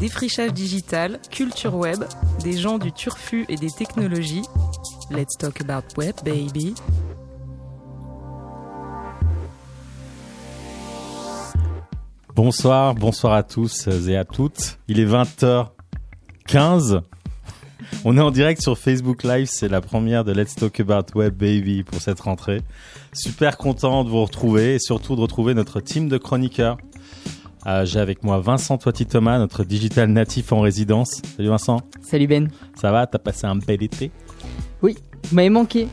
Défrichage digital, culture web, des gens du turfu et des technologies. Let's talk about web, baby. Bonsoir, bonsoir à tous et à toutes. Il est 20h15. On est en direct sur Facebook Live, c'est la première de Let's Talk About Web Baby pour cette rentrée. Super content de vous retrouver et surtout de retrouver notre team de chroniqueurs. Euh, J'ai avec moi Vincent Toiti Thomas, notre digital natif en résidence. Salut Vincent. Salut Ben. Ça va? T'as passé un bel été? Oui, vous m'avez manqué.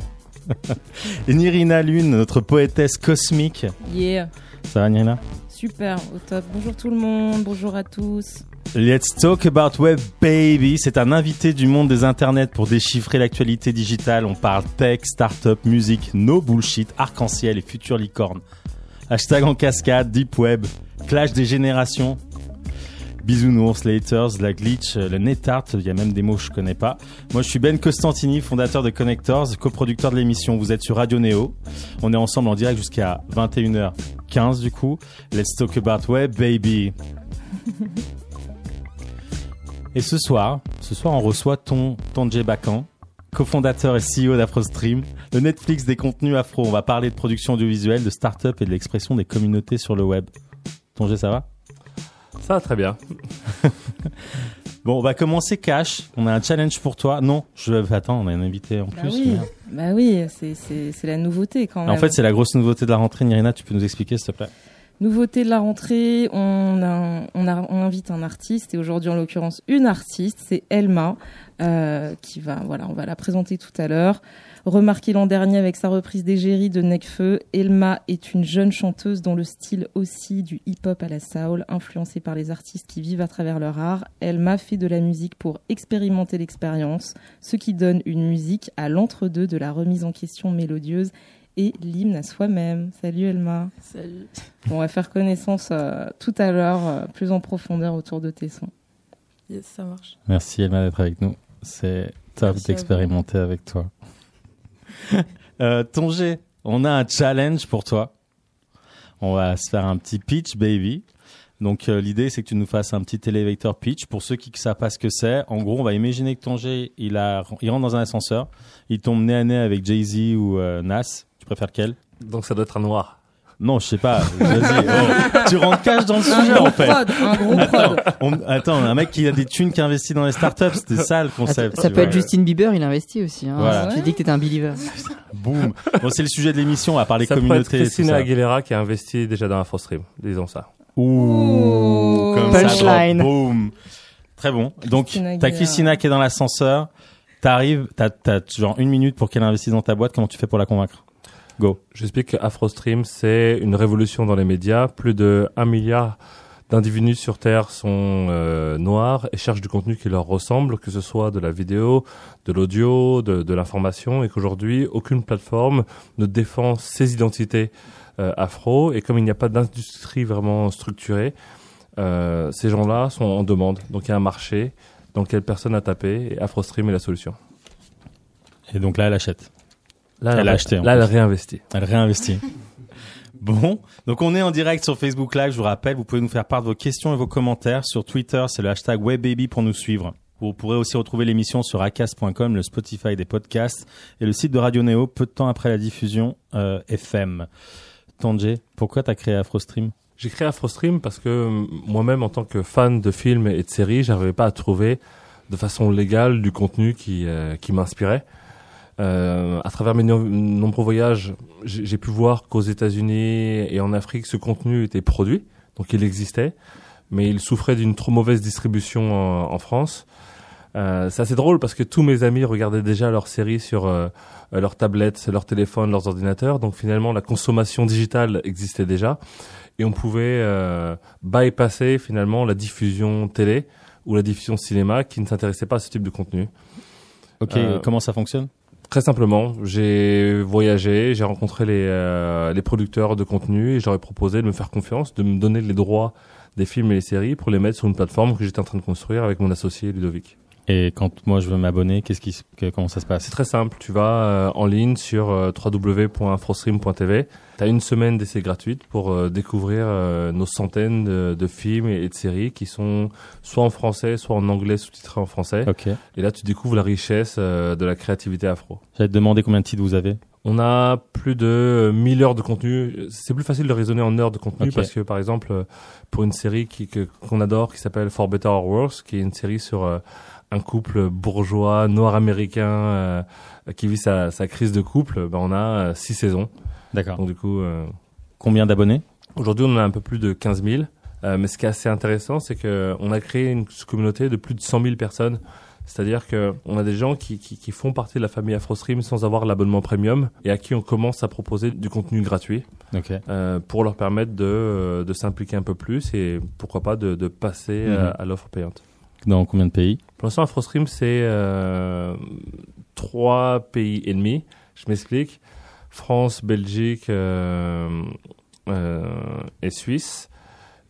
Et Nirina Lune, notre poétesse cosmique. Yeah, Ça va Nirina? Super, au top. Bonjour tout le monde, bonjour à tous. Let's talk about web baby. C'est un invité du monde des internets pour déchiffrer l'actualité digitale. On parle tech, startup, musique, no bullshit, arc-en-ciel et future licorne. Hashtag en cascade, deep web, clash des générations. Bisounours, Laters, la glitch, le netart, il y a même des mots que je connais pas. Moi je suis Ben Costantini, fondateur de Connectors, coproducteur de l'émission. Vous êtes sur Radio Neo. On est ensemble en direct jusqu'à 21h15 du coup. Let's talk about web baby. Et ce soir, ce soir, on reçoit ton Tonje Bakan, cofondateur et CEO d'AfroStream, le Netflix des contenus afro. On va parler de production audiovisuelle, de start-up et de l'expression des communautés sur le web. Tonje, ça va? Ça va très bien. Bon, on va commencer cash. On a un challenge pour toi. Non, je attends, on a un invité en Bah plus. oui, bah oui, c'est- c'est c'est la nouveauté quand même. En fait, c'est la grosse nouveauté de la rentrée. Nirina, tu peux nous expliquer, s'il te plaît? Nouveauté de la rentrée, on, invite un artiste et aujourd'hui en l'occurrence une artiste, c'est Elma, euh, qui va, voilà, on va la présenter tout à l'heure. Remarquée l'an dernier avec sa reprise d'Égérie de Necfeu, Elma est une jeune chanteuse dont le style aussi du hip-hop à la soul, influencée par les artistes qui vivent à travers leur art. Elma fait de la musique pour expérimenter l'expérience, ce qui donne une musique à l'entre-deux de la remise en question mélodieuse et l'hymne à soi-même. Salut Elma. Salut. On va faire connaissance euh, tout à l'heure, euh, plus en profondeur autour de tes sons. Yes, ça marche. Merci Elma d'être avec nous. C'est top d'expérimenter avec toi. euh, Tonge, on a un challenge pour toi. On va se faire un petit pitch, baby. Donc euh, l'idée c'est que tu nous fasses un petit elevator pitch. Pour ceux qui ne savent pas ce que c'est, en gros on va imaginer que Tonge il, a, il rentre dans un ascenseur, il tombe nez à nez avec Jay-Z ou euh, Nas. Tu préfères lequel Donc ça doit être un noir. Non, je sais pas. Vas-y. Oh, tu rentres cash dans le Un sujet gros en fait. prod, un gros prod. On- attends, un mec qui a des thunes qui investit dans les startups, c'était ça le concept. ça tu peut vois. être Justin Bieber, il investit aussi. Hein. Voilà. Tu dis que t'étais un believer. Boum. Bon, c'est le sujet de l'émission, à part les ça peut être communautés. et tout Christina ça. Aguilera qui a investi déjà dans AfroStream, disons ça. Ouh, comme Punchline. ça. drop. Boum. Très bon. Donc, Christina t'as Aguilera. Christina qui est dans l'ascenseur. T'arrives, t'as, t'as genre une minute pour qu'elle investisse dans ta boîte. Comment tu fais pour la convaincre? Go. J'explique que AfroStream, c'est une révolution dans les médias. Plus de 1 milliard d'individus sur Terre sont euh, noirs et cherchent du contenu qui leur ressemble, que ce soit de la vidéo, de l'audio, de, de l'information, et qu'aujourd'hui, aucune plateforme ne défend ses identités euh, afro. Et comme il n'y a pas d'industrie vraiment structurée, euh, ces gens-là sont en demande. Donc il y a un marché dans lequel personne n'a tapé, et AfroStream est la solution. Et donc là, elle achète. Là, Elle a acheté, Là, elle a plus. réinvesti. Elle réinvestit. Bon, donc on est en direct sur Facebook Live, je vous rappelle, vous pouvez nous faire part de vos questions et vos commentaires. Sur Twitter, c'est le hashtag WebBaby pour nous suivre. Vous pourrez aussi retrouver l'émission sur acast.com, le Spotify des podcasts et le site de Radio Néo peu de temps après la diffusion euh, FM. Tandje, pourquoi t'as créé AfroStream? J'ai créé AfroStream parce que euh, moi-même, en tant que fan de films et de séries, j'arrivais pas à trouver de façon légale du contenu qui, euh, qui m'inspirait. Euh, à travers mes no- nombreux voyages, j'ai pu voir qu'aux États-Unis et en Afrique, ce contenu était produit, donc il existait, mais il souffrait d'une trop mauvaise distribution en, en France. Euh, c'est assez drôle parce que tous mes amis regardaient déjà leurs séries sur euh, euh, leurs tablettes, leurs téléphones, leurs ordinateurs. Donc finalement, la consommation digitale existait déjà et on pouvait euh, bypasser finalement la diffusion télé ou la diffusion cinéma qui ne s'intéressait pas à ce type de contenu. Ok, Euh, comment ça fonctionne? Très simplement, j'ai voyagé, j'ai rencontré les, euh, producteurs de contenu et ai proposé de me faire confiance, de me donner les droits des films et les séries pour les mettre sur une plateforme que j'étais en train de construire avec mon associé Ludovic. Et quand moi je veux m'abonner, qu'est-ce qui, comment ça se passe? C'est très simple. Tu vas euh, en ligne sur euh, www.frostream.tv. Tu as une semaine d'essai gratuite pour euh, découvrir nos centaines de, films et, de séries qui sont soit en français, soit en anglais sous-titrés en français. Et là, tu découvres la richesse de la créativité afro. J'allais te demander combien de titres vous avez on a plus de 1000 heures de contenu. C'est plus facile de raisonner en heures de contenu parce que, par exemple, pour une série qui, qu'on adore, qui s'appelle For Better or Worse, qui est une série sur un couple bourgeois noir américain euh, qui vit sa, crise de couple, ben on a euh, six saisons. D'accord. Donc du coup, euh, combien d'abonnés? Aujourd'hui, on a un peu plus de 15 000. mais ce qui est assez intéressant, c'est que on a créé une communauté de plus de 100 000 personnes. C'est-à-dire que on a des gens qui, qui, font partie de la famille AfroStream sans avoir l'abonnement premium et à qui on commence à proposer du contenu gratuit pour leur permettre de, de s'impliquer un peu plus et pourquoi pas de, de passer mhm. à l'offre payante. Dans combien de pays? Pour l'instant, AfroStream, c'est euh, trois pays et demi. Je m'explique. France, Belgique euh, euh, et Suisse.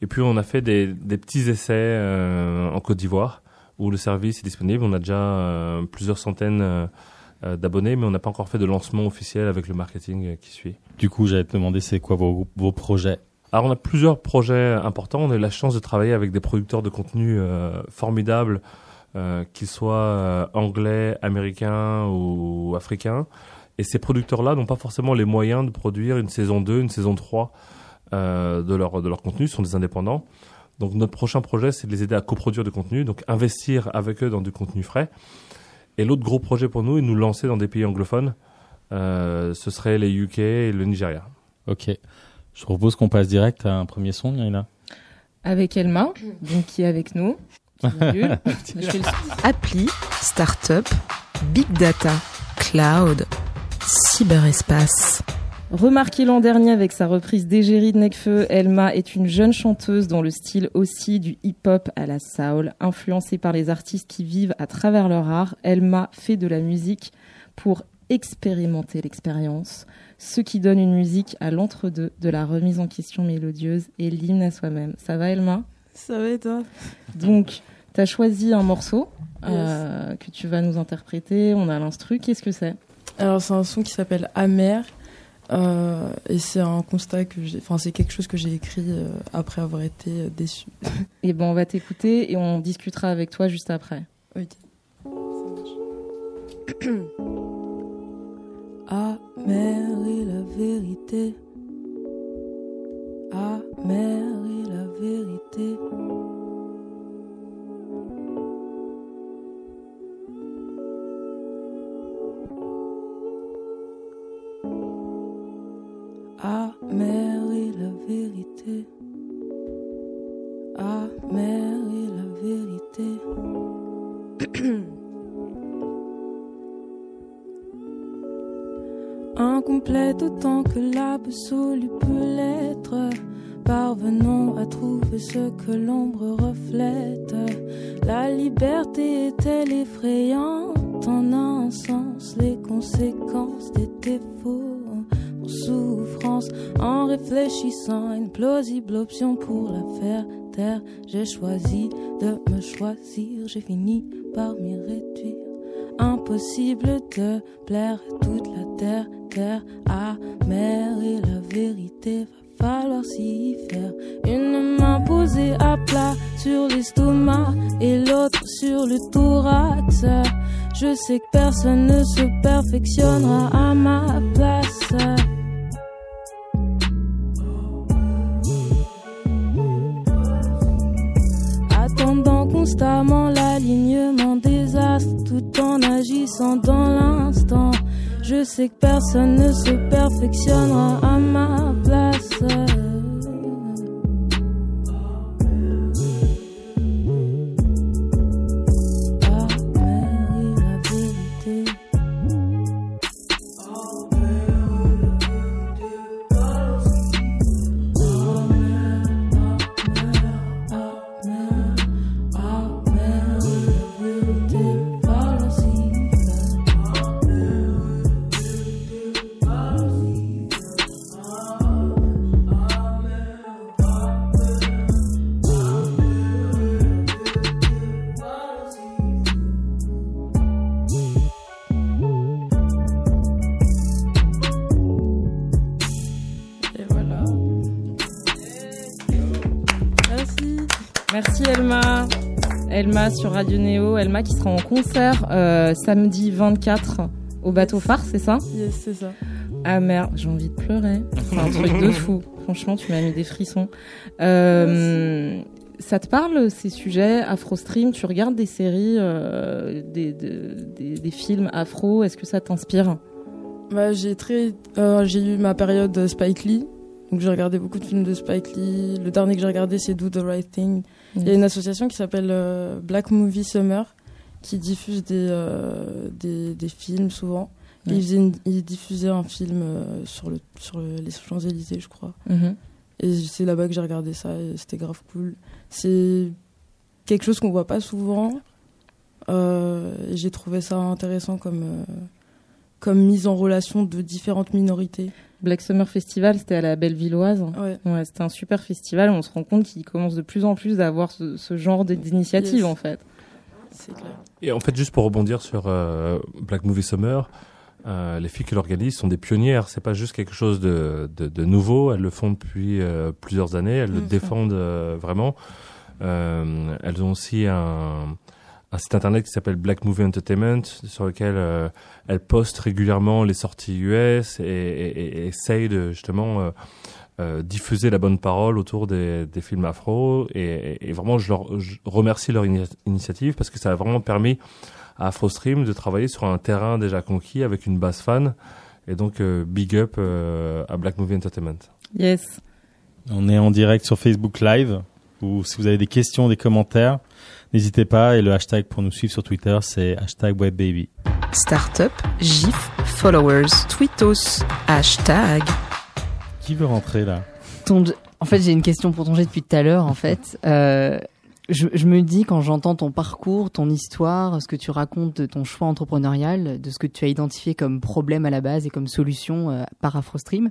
Et puis, on a fait des, des petits essais euh, en Côte d'Ivoire où le service est disponible. On a déjà plusieurs centaines d'abonnés, mais on n'a pas encore fait de lancement officiel avec le marketing qui suit. Du coup, j'allais te demander, c'est quoi vos, vos projets? Alors on a plusieurs projets importants. On a eu la chance de travailler avec des producteurs de contenu euh, formidables, euh, qu'ils soient euh, anglais, américains ou africains. Et ces producteurs-là n'ont pas forcément les moyens de produire une saison 2, une saison 3 euh, de, leur, de leur contenu, ce sont des indépendants. Donc notre prochain projet, c'est de les aider à coproduire du contenu, donc investir avec eux dans du contenu frais. Et l'autre gros projet pour nous est de nous lancer dans des pays anglophones. ce serait les UK et le Nigeria. Ok. Je propose qu'on passe direct à un premier son, Nina. Avec Elma, donc qui est avec nous. Appli, startup, big data, cloud, cyberespace. Remarqué l'an dernier avec sa reprise d'Égérie de Necfeu, Elma est une jeune chanteuse dont le style aussi du hip-hop à la soul. Influencée par les artistes qui vivent à travers leur art, Elma fait de la musique pour expérimenter l'expérience, ce qui donne une musique à l'entre-deux de la remise en question mélodieuse et l'hymne à soi-même. Ça va, Elma? Ça va et toi? Donc, tu as choisi un morceau euh, que tu vas nous interpréter. On a l'instru. Qu'est-ce que c'est? Alors, c'est un son qui s'appelle Amer. Euh, et c'est un constat que j'ai, enfin c'est quelque chose que j'ai écrit euh, après avoir été déçu. et bon, on va t'écouter et on discutera avec toi juste après. Ok. Ça marche. Amère est la vérité. Amère est la vérité. Amère est la vérité. Amère est la vérité. Incomplète autant que l'absolu peut l'être. Parvenons à trouver ce que l'ombre reflète. La liberté est-elle effrayante? En un sens, les conséquences des défauts pour souffrance. En réfléchissant une plausible option pour la faire taire, j'ai choisi de me choisir. J'ai fini par m'y réduire. Impossible de plaire toute la terre amère et la vérité va falloir s'y faire. Une main posée à plat sur l'estomac et l'autre sur le thorax. Je sais que personne ne se perfectionnera à ma place. Attendant constamment l'alignement des astres tout en agissant dans. Que personne ne se perfectionnera à ma place. Elma sur Radio Néo. Elma qui sera en concert euh, samedi 24 au bateau phare, c'est ça? Yes, c'est ça. Ah merde, j'ai envie de pleurer. C'est un truc de fou. Franchement, tu m'as mis des frissons. Euh, ça te parle ces sujets Afro Stream Tu regardes des séries, euh, des, de- des, des films afro? Est-ce que ça t'inspire? Bah, j'ai très, euh, j'ai eu ma période Spike Lee. Donc j'ai regardé beaucoup de films de Spike Lee. Le dernier que j'ai regardé, c'est Do the Right Thing. Il y a une association qui s'appelle euh, Black Movie Summer qui diffuse des, euh, des, des films souvent. Ouais. ils, faisaient une- ils diffusaient un film euh, sur, le, sur le- les Champs-Élysées, je crois. Mhm. Et c'est là-bas que j'ai regardé ça et c'était grave cool. C'est quelque chose qu'on voit pas souvent. Euh, j'ai trouvé ça intéressant comme, euh, comme mise en relation de différentes minorités. Black Summer Festival, c'était à la Bellevilloise. Ouais. Ouais, c'était un super festival. On se rend compte qu'il commence de plus en plus d'avoir ce, ce genre d'initiative Yes. en fait. C'est clair. Et en fait, juste pour rebondir sur euh, Black Movie Summer, euh, les filles qui l'organisent sont des pionnières. C'est pas juste quelque chose de, de, de nouveau. Elles le font depuis euh, plusieurs années. Elles le Mhm. défendent euh, vraiment. Euh, elles ont aussi un, un site internet qui s'appelle Black Movie Entertainment, sur lequel euh, elles postent régulièrement les sorties US et, et, et essayent de justement euh, euh, diffuser la bonne parole autour des, des films afro. Et, et vraiment, je leur je remercie leur ini- initiative parce que ça a vraiment permis à AfroStream de travailler sur un terrain déjà conquis avec une base fan. Et donc, euh, big up euh, à Black Movie Entertainment. Yes. On est en direct sur Facebook Live. Ou si vous avez des questions, des commentaires, n'hésitez pas. Et le hashtag pour nous suivre sur Twitter, c'est hashtag WebBaby. Startup, GIF, followers, tweetos, hashtag. Qui veut rentrer là? En fait, j'ai une question pour ton jet depuis tout à l'heure. En fait, euh, je, je me dis quand j'entends ton parcours, ton histoire, ce que tu racontes de ton choix entrepreneurial, de ce que tu as identifié comme problème à la base et comme solution euh, par AfroStream,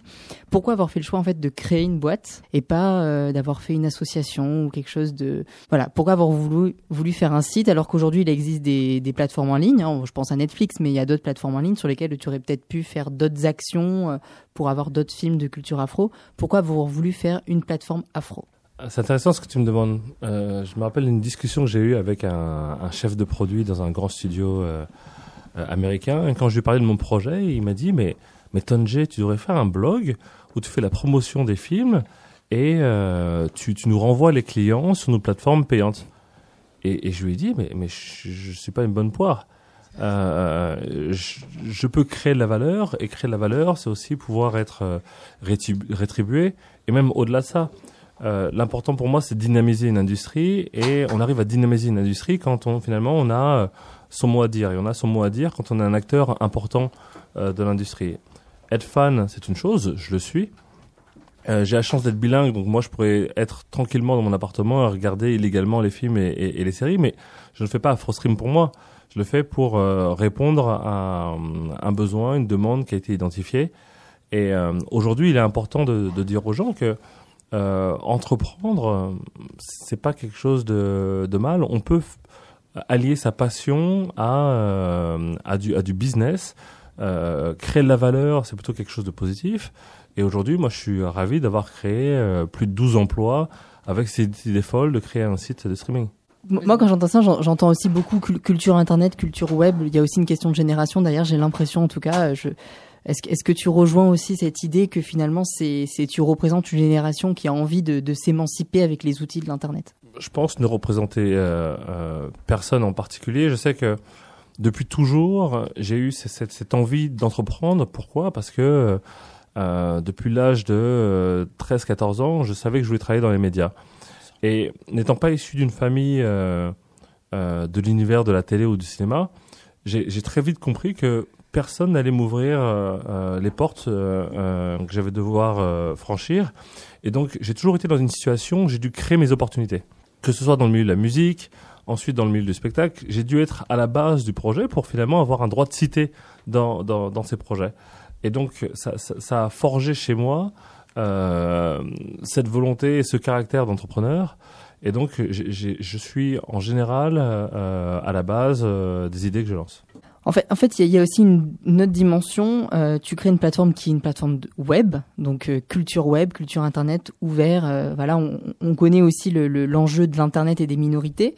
pourquoi avoir fait le choix en fait de créer une boîte et pas euh, d'avoir fait une association ou quelque chose de voilà Pourquoi avoir voulu voulu faire un site alors qu'aujourd'hui il existe des, des plateformes en ligne hein, Je pense à Netflix, mais il y a d'autres plateformes en ligne sur lesquelles tu aurais peut-être pu faire d'autres actions euh, pour avoir d'autres films de culture afro. Pourquoi avoir voulu faire une plateforme afro? C'est intéressant ce que tu me demandes. Euh, je me rappelle une discussion que j'ai eue avec un, chef de produit dans un grand studio euh, euh, américain. Quand je lui parlais de mon projet, il m'a dit Mais, mais tu devrais faire un blog où tu fais la promotion des films et tu, nous renvoies les clients sur nos plateformes payantes. Et, je lui ai dit Mais, je, je suis pas une bonne poire. Je, peux créer de la valeur et créer de la valeur, c'est aussi pouvoir être rétribu- rétribué et même au-delà de ça. Euh, L'important pour moi, c'est dynamiser une industrie et on arrive à dynamiser une industrie quand on finalement on a euh, son mot à dire et on a son mot à dire quand on est un acteur important euh, de l'industrie. Être fan, c'est une chose, je le suis. J'ai la chance d'être bilingue, donc moi je pourrais être tranquillement dans mon appartement et regarder illégalement les films et, les séries, mais je ne fais pas AfroStream pour moi. Je le fais pour répondre à un, besoin, une demande qui a été identifiée. Et aujourd'hui, il est important de dire aux gens que euh, entreprendre, c'est pas quelque chose de, de mal. On peut allier sa passion à, euh, à, du, à du business. Euh, créer de la valeur, c'est plutôt quelque chose de positif. Et aujourd'hui, moi, je suis ravi d'avoir créé euh, plus de 12 emplois avec cette idée folle de créer un site de streaming. Moi, quand j'entends ça, j'en- j'entends aussi beaucoup cul- culture internet, culture web. Il y a aussi une question de génération. D'ailleurs, j'ai l'impression, en tout cas, euh, je... est-ce que, tu rejoins aussi cette idée que finalement, tu représentes une génération qui a envie de, s'émanciper avec les outils de l'internet? Je pense ne représenter euh, euh, personne en particulier. Je sais que depuis toujours, j'ai eu cette, envie d'entreprendre. Pourquoi? Parce que euh, depuis l'âge de euh, 13-14 ans, je savais que je voulais travailler dans les médias. Et n'étant pas issu d'une famille de l'univers de la télé ou du cinéma, j'ai très vite compris que personne n'allait m'ouvrir euh, euh, les portes euh, euh, que j'avais devoir euh, franchir. Et donc, j'ai toujours été dans une situation où j'ai dû créer mes opportunités. Que ce soit dans le milieu de la musique, ensuite dans le milieu du spectacle, j'ai dû être à la base du projet pour finalement avoir un droit de citer dans, dans, dans ces projets. Et donc, ça, ça, ça a forgé chez moi euh, cette volonté et ce caractère d'entrepreneur. Et donc, je suis en général euh, à la base des idées que je lance. En fait, en fait, il y, a- aussi une, une autre dimension. Euh, tu crées une plateforme qui est une plateforme web, donc euh, culture web, culture internet, ouvert. euh, voilà, on, on connaît aussi le- le- l'enjeu de l'internet et des minorités.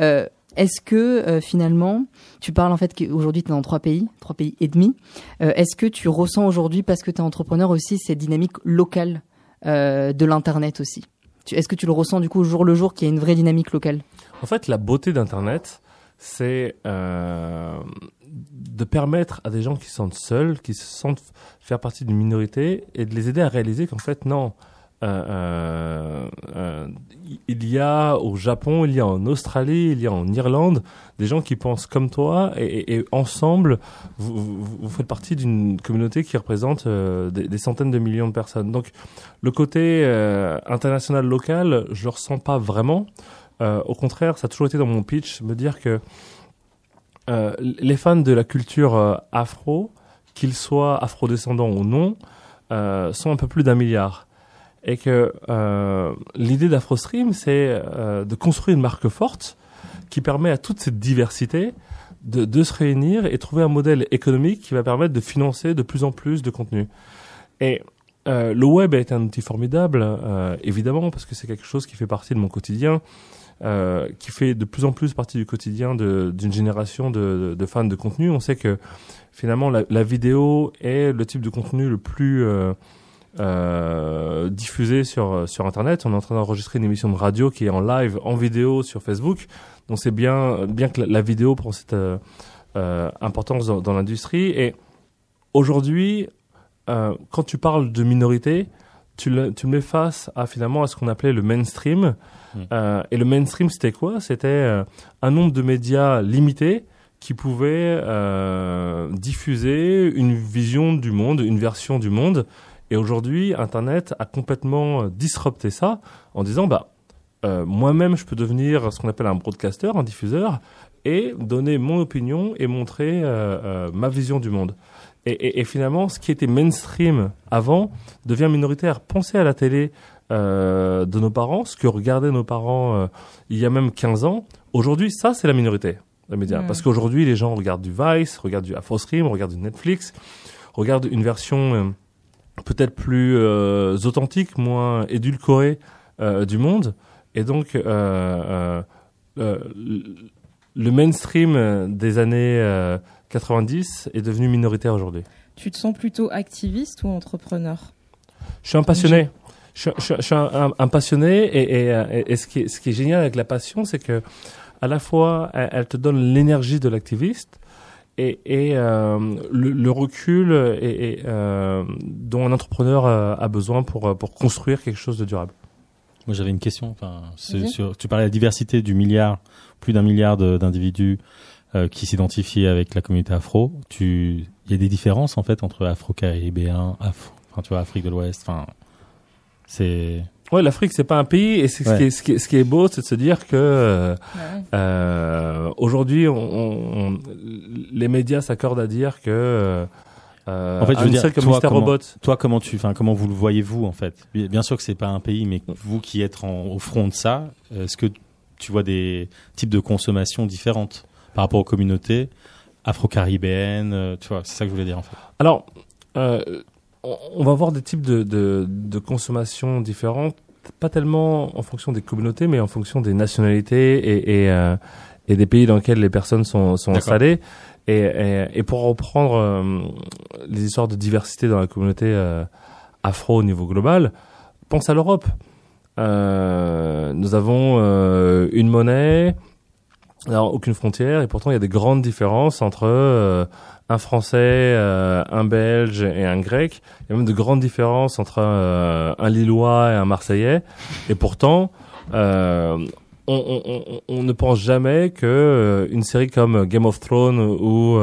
Euh, Est-ce que euh, finalement, tu parles en fait qu'aujourd'hui tu es dans trois pays, trois pays et demi. Euh, Est-ce que tu ressens aujourd'hui, parce que tu es entrepreneur aussi, cette dynamique locale de l'internet aussi? Est-ce que tu le ressens du coup au jour le jour qu'il y a une vraie dynamique locale? En fait, la beauté d'Internet, c'est euh, de permettre à des gens qui se sentent seuls, qui se sentent faire partie d'une minorité, et de les aider à réaliser qu'en fait, non. euh, euh, euh, il y a au Japon, il y a en Australie, il y a en Irlande des gens qui pensent comme toi et, ensemble vous, faites partie d'une communauté qui représente des, des centaines de millions de personnes. Donc le côté international local, je le ressens pas vraiment. Au contraire, ça a toujours été dans mon pitch, me dire que euh, les fans de la culture euh, afro, qu'ils soient afrodescendants ou non, euh, sont un peu plus d'un milliard. Et que euh, l'idée d'AfroStream, c'est euh, de construire une marque forte qui permet à toute cette diversité de, de se réunir et trouver un modèle économique qui va permettre de financer de plus en plus de contenu. Et le web été un outil formidable, évidemment, parce que c'est quelque chose qui fait partie de mon quotidien, euh, qui fait de plus en plus partie du quotidien d'une génération de, de fans de contenu. On sait que finalement la, la vidéo est le type de contenu le plus euh, euh, diffusé sur sur Internet. On est en train d'enregistrer une émission de radio qui est en live, en vidéo sur Facebook. Donc c'est bien bien que la, la vidéo prend cette euh, euh, importance dans, dans l'industrie. Et aujourd'hui, euh, quand tu parles de minorité, tu le, tu le mets face à finalement à ce qu'on appelait le mainstream. Mm. Euh, et le mainstream, c'était quoi? C'était euh, un nombre de médias limité qui pouvaient euh, diffuser une vision du monde, une version du monde. Et aujourd'hui, Internet a complètement disrupté ça en disant, bah, moi-même, je peux devenir ce qu'on appelle un broadcaster, un diffuseur, et donner mon opinion et montrer ma vision du monde. Et, et- et finalement, ce qui était mainstream avant devient minoritaire. Pensez à la télé euh, de nos parents, ce que regardaient nos parents euh, il y a même 15 ans. Aujourd'hui, ça, c'est la minorité, les médias. Parce qu'aujourd'hui, les gens regardent du Vice, regardent du AfroStream, regardent du Netflix, regardent une version euh, peut-être plus authentique, moins édulcorée du monde. Et donc, le mainstream des années 90 est devenu minoritaire aujourd'hui. Tu te sens plutôt activiste ou entrepreneur? Je suis un passionné. Je, suis- je suis- je suis un, un- un passionné et, et, euh, et- et ce, qui est, ce qui est génial avec la passion, c'est que à la fois elle, elle te donne l'énergie de l'activiste et, et euh, le, le recul et, et, euh, dont un entrepreneur a besoin pour, pour construire quelque chose de durable. Moi, j'avais une question. Enfin, sur, tu parlais de la diversité du milliard, plus d'un milliard d'individus euh, qui s'identifient avec la communauté afro. Tu, il y a des différences en fait entre afro-caribéens, afro, enfin, tu vois, Afrique de l'Ouest. Enfin, c'est. Ouais, l'Afrique c'est pas un pays et c'est ce, qui est, ce, qui est, ce qui est beau, c'est de se dire que euh, euh, aujourd'hui, on, on- on- les médias s'accordent à dire que euh, En fait, je veux un dire, comme toi, Mr. comment- Robot. Toi, comment tu, enfin, comment vous le voyez-vous en fait? Bien bien sûr que c'est pas un pays, mais vous qui êtes en- au front de ça, est-ce que tu vois des types de consommation différentes? Par rapport aux communautés afro-caribéennes euh, Tu vois, c'est ça que je voulais dire en fait. Alors, euh, on va avoir des types de, de, de consommation différentes, pas tellement en fonction des communautés, mais en fonction des nationalités et, et, euh, et des pays dans lesquels les personnes sont, sont installées. Et, et, et pour reprendre euh, les histoires de diversité dans la communauté euh, afro au niveau global, pense à l'Europe. Euh, nous avons une monnaie, alors aucune frontière, et pourtant il y a des grandes différences entre euh, un Français, euh, un Belge et un Grec. Il y a même de grandes différences entre euh, un Lillois et un Marseillais. Et pourtant, on, ne pense jamais que une série comme Game of Thrones ou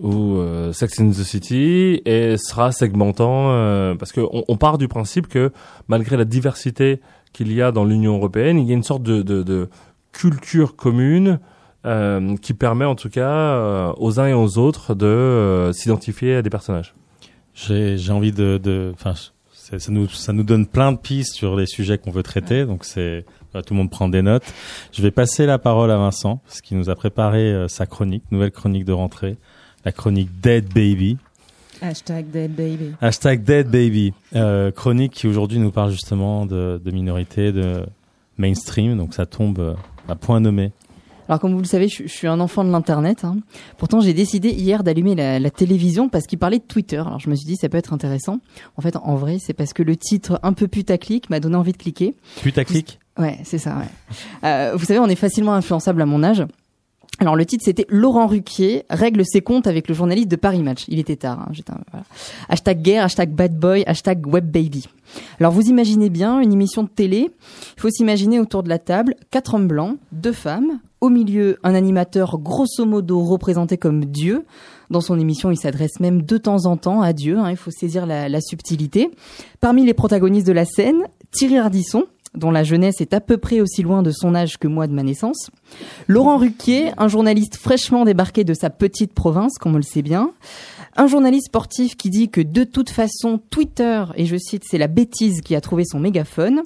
ou Sex in the City sera segmentant parce que on, on part du principe que malgré la diversité qu'il y a dans l'Union européenne, il y a une sorte de culture commune euh, qui permet en tout cas euh, aux uns et aux autres de euh, s'identifier à des personnages. J'ai j'ai envie de, de, ça nous ça nous donne plein de pistes sur les sujets qu'on veut traiter. Donc c'est tout le monde prend des notes. Je vais passer la parole à Vincent parce qu'il nous a préparé euh, sa chronique, nouvelle chronique de rentrée, la chronique Dead Baby. Hashtag dead baby. Hashtag Dead Baby. Euh, chronique qui aujourd'hui nous parle justement de, de minorités, de mainstream. Donc ça tombe euh, à point nommé. Alors comme vous le savez, je, je suis un enfant de l'internet. hein. Pourtant, j'ai décidé hier d'allumer la, la télévision parce qu'il parlait de Twitter. Alors je me suis dit ça peut être intéressant. En fait, en vrai, c'est parce que le titre un peu putaclic m'a donné envie de cliquer. Putaclic? Ouais, c'est ça. Ouais. Euh, vous savez, on est facilement influençable à mon âge. Alors le titre c'était Laurent Ruquier règle ses comptes avec le journaliste de Paris Match. Il était tard. Hein. Hashtag guerre, hashtag bad boy, hashtag web baby. Alors vous imaginez bien une émission de télé. Il faut s'imaginer autour de la table quatre hommes blancs, deux femmes. Au milieu, un animateur grosso modo représenté comme Dieu. Dans son émission, il s'adresse même de temps en temps à Dieu. hein, il faut saisir la, la subtilité. Parmi les protagonistes de la scène, Thierry Ardisson, dont la jeunesse est à peu près aussi loin de son âge que moi de ma naissance. Laurent Ruquier, un journaliste fraîchement débarqué de sa petite province, comme on le sait bien. Un journaliste sportif qui dit que de toute façon, Twitter, et je cite, c'est la bêtise qui a trouvé son mégaphone.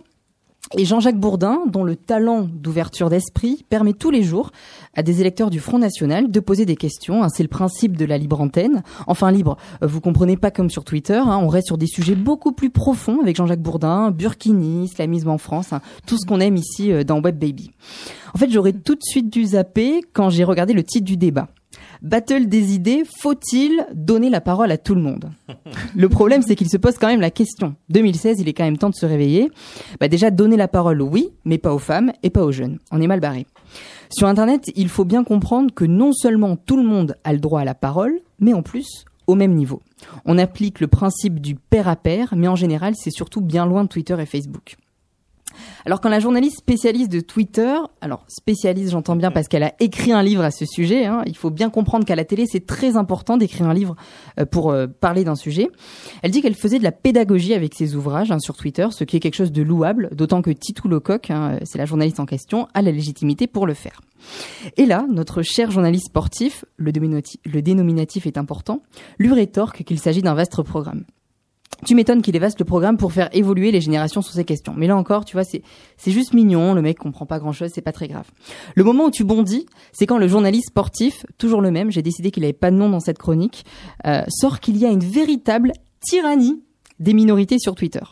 Et Jean-Jacques Bourdin, dont le talent d'ouverture d'esprit permet tous les jours à des électeurs du Front National de poser des questions. hein. C'est le principe de la libre antenne. Enfin libre, euh, vous comprenez pas comme sur Twitter. hein. On reste sur des sujets beaucoup plus profonds avec Jean-Jacques Bourdin, Burkini, islamisme en France, hein. tout ce qu'on aime ici euh, dans Web Baby. En fait, j'aurais tout de suite dû zapper quand j'ai regardé le titre du débat. Battle des idées, faut-il donner la parole à tout le monde Le problème, c'est qu'il se pose quand même la question. 2016, il est quand même temps de se réveiller. Bah déjà, donner la parole, oui, mais pas aux femmes et pas aux jeunes. On est mal barré. Sur Internet, il faut bien comprendre que non seulement tout le monde a le droit à la parole, mais en plus, au même niveau. On applique le principe du pair à pair, mais en général, c'est surtout bien loin de Twitter et Facebook. Alors quand la journaliste spécialiste de Twitter, alors spécialiste j'entends bien parce qu'elle a écrit un livre à ce sujet, hein, il faut bien comprendre qu'à la télé c'est très important d'écrire un livre euh, pour euh, parler d'un sujet, elle dit qu'elle faisait de la pédagogie avec ses ouvrages hein, sur Twitter, ce qui est quelque chose de louable, d'autant que Titou Lecoq, hein, c'est la journaliste en question, a la légitimité pour le faire. Et là, notre cher journaliste sportif, le, le dénominatif est important, lui rétorque qu'il s'agit d'un vaste programme. Tu m'étonnes qu'il est vaste le programme pour faire évoluer les générations sur ces questions. Mais là encore, tu vois, c'est c'est juste mignon. Le mec comprend pas grand chose, c'est pas très grave. Le moment où tu bondis, c'est quand le journaliste sportif, toujours le même, j'ai décidé qu'il avait pas de nom dans cette chronique, euh, sort qu'il y a une véritable tyrannie des minorités sur Twitter.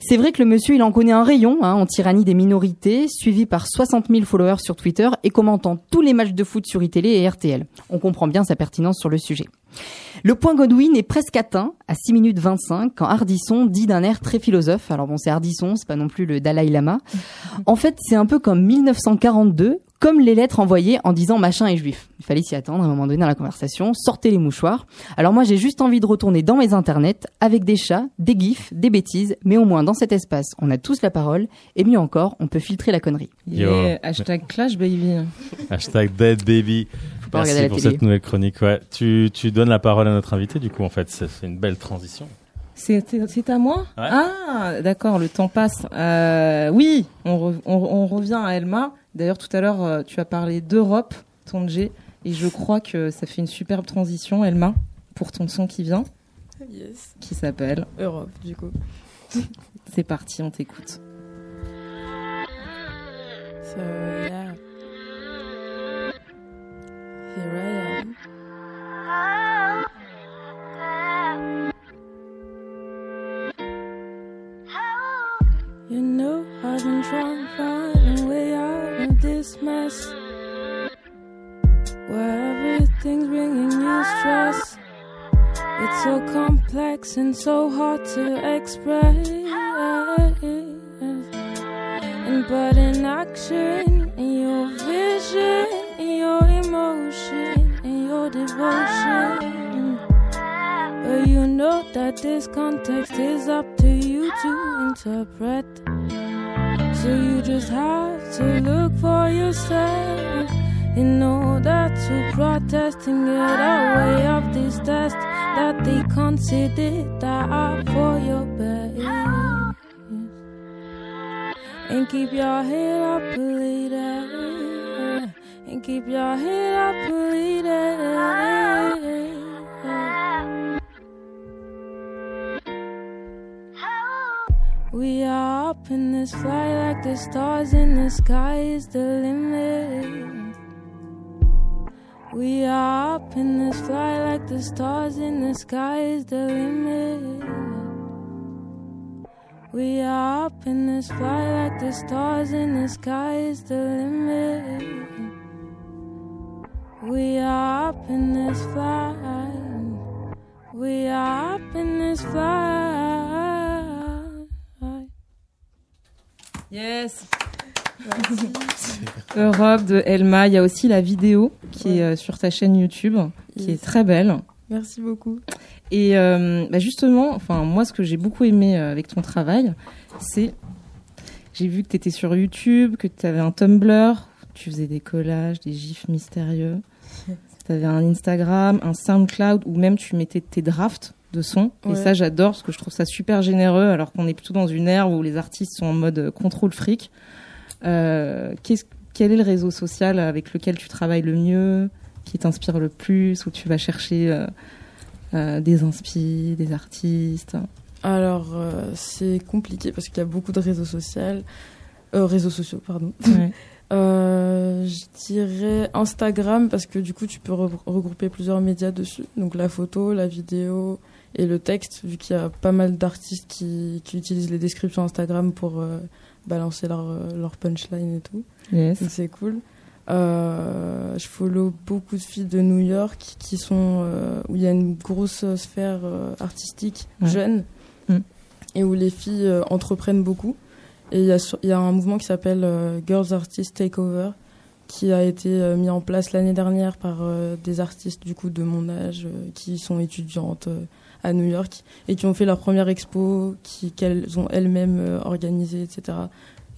C'est vrai que le monsieur, il en connaît un rayon hein, en tyrannie des minorités, suivi par 60 000 followers sur Twitter et commentant tous les matchs de foot sur iTélé et RTL. On comprend bien sa pertinence sur le sujet. Le point Godwin est presque atteint à 6 minutes 25 quand Hardisson dit d'un air très philosophe. Alors bon, c'est Hardisson, c'est pas non plus le Dalai Lama. En fait, c'est un peu comme 1942, comme les lettres envoyées en disant machin est juif. Il fallait s'y attendre à un moment donné dans la conversation. Sortez les mouchoirs. Alors moi, j'ai juste envie de retourner dans mes internets avec des chats, des gifs, des bêtises, mais au moins dans cet espace, on a tous la parole et mieux encore, on peut filtrer la connerie. Yeah, Yo. hashtag clash baby. Hashtag Dead Baby. Faut pas Merci la pour télé. cette nouvelle chronique. Ouais. Tu, tu donnes la parole à notre invité, du coup, en fait. C'est c'est une belle transition. C'est c'est à moi? Ouais. Ah, d'accord, le temps passe. Euh, oui, on, re- on, on revient à Elma. D'ailleurs, tout à l'heure, euh, tu as parlé d'Europe, ton G, et je crois que ça fait une superbe transition, Elma, pour ton son qui vient, Yes. qui s'appelle. Europe, du coup. C'est parti, on t'écoute. So, yeah. Here I am. You know I've been trying to find a way out of this mess Where everything's bringing you stress It's so complex and so hard to express but in action, in your vision, in your emotion, in your devotion. But you know that this context is up to you to interpret. So you just have to look for yourself. In order to protest and get away of this test that they consider that are for your best and keep your head up, leader. And keep your head up, leader. We are up in this fly like the stars in the sky is the limit. We are up in this fly like the stars in the sky is the limit. We are up in this fly like the stars in the sky is the limit. We are up in this fly. We are up in this fly. Yes. Europe de Elma. Il y a aussi la vidéo qui est euh, sur ta chaîne YouTube, qui Yes. est très belle. Merci beaucoup. Et euh, bah justement, enfin moi, ce que j'ai beaucoup aimé euh, avec ton travail, c'est j'ai vu que tu étais sur YouTube, que tu avais un Tumblr, tu faisais des collages, des gifs mystérieux. Tu avais un Instagram, un SoundCloud où même tu mettais tes drafts de sons. Et ça, j'adore parce que je trouve ça super généreux alors qu'on est plutôt dans une ère où les artistes sont en mode contrôle fric. Euh, quel est le réseau social avec lequel tu travailles le mieux, qui t'inspire le plus, où tu vas chercher euh, euh, des inspi, des artistes? Alors, c'est compliqué parce qu'il y a beaucoup de réseaux sociaux. Réseaux sociaux, pardon. Ouais. Euh, je dirais Instagram parce que du coup, tu peux re- regrouper plusieurs médias dessus. Donc, la photo, la vidéo et le texte, vu qu'il y a pas mal d'artistes qui, qui utilisent les descriptions Instagram pour euh, balancer leur, euh, leur punchline et tout. Yes. C'est cool. Euh, je follow beaucoup de filles de New York qui sont euh, où il y a une grosse sphère euh, artistique Ouais. jeune Mm. et où les filles entreprennent beaucoup. Et il y y a un mouvement qui s'appelle Girls Artist Takeover qui a été mis en place l'année dernière par des artistes du coup de mon âge qui sont étudiantes à New York et qui ont fait leur première expo qu'elles ont elles-mêmes euh, organisée etc.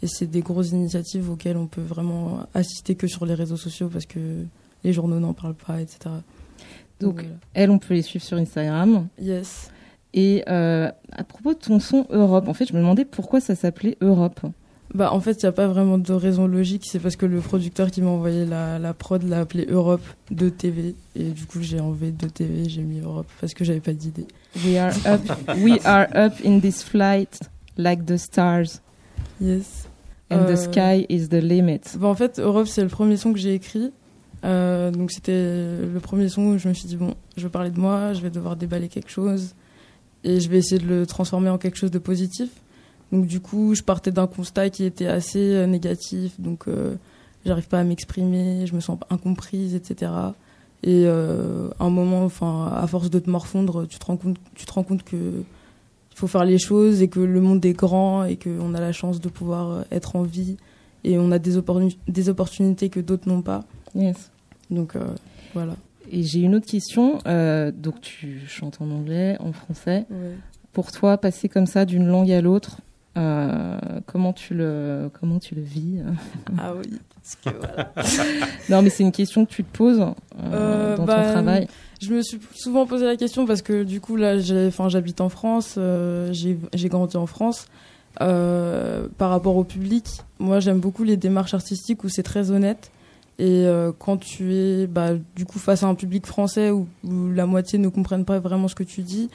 Et c'est des grosses initiatives auxquelles on peut vraiment assister que sur les réseaux sociaux parce que les journaux n'en parlent pas, etc. Donc, voilà. elles, on peut les suivre sur Instagram. yes. Et euh, à propos de ton son Europe, en fait, je me demandais pourquoi ça s'appelait Europe. Bah, en fait, il n'y a pas vraiment de raison logique. C'est parce que le producteur qui m'a envoyé la, la prod l'a appelé Europe de TV. Et du coup, j'ai enlevé de TV, j'ai mis Europe parce que j'avais pas d'idée. We are up, we are up in this flight like the stars, Yes. and the Euh, sky is the limit. Bah, en fait, Europe, c'est le premier son que j'ai écrit. Euh, donc, c'était le premier son où je me suis dit, bon, je veux parler de moi, je vais devoir déballer quelque chose. Et je vais essayer de le transformer en quelque chose de positif. Donc, du coup, je partais d'un constat qui était assez euh, négatif. Donc, euh, j'arrive pas à m'exprimer, je me sens incomprise, etc. Et euh, à un moment, enfin, à force de te morfondre, tu te rends compte, tu te rends compte que il faut faire les choses et que le monde est grand et qu'on a la chance de pouvoir euh, être en vie et on a des, opportuni- des opportunités que d'autres n'ont pas. Yes. Donc euh, voilà. Et j'ai une autre question. Euh, donc, tu chantes en anglais, en français. Pour toi, passer comme ça d'une langue à l'autre, euh, comment tu le comment tu le vis Ah oui, parce que voilà. Non, mais c'est une question que tu te poses euh, Euh, dans bah, ton travail. Je me suis souvent posé la question parce que du coup là, enfin, j'habite en France, euh, j'ai grandi en France. Euh, par rapport au public, moi j'aime beaucoup les démarches artistiques où c'est très honnête. Et euh, quand tu es bah, du coup face à un public français où, où la moitié ne comprennent pas vraiment ce que tu dis,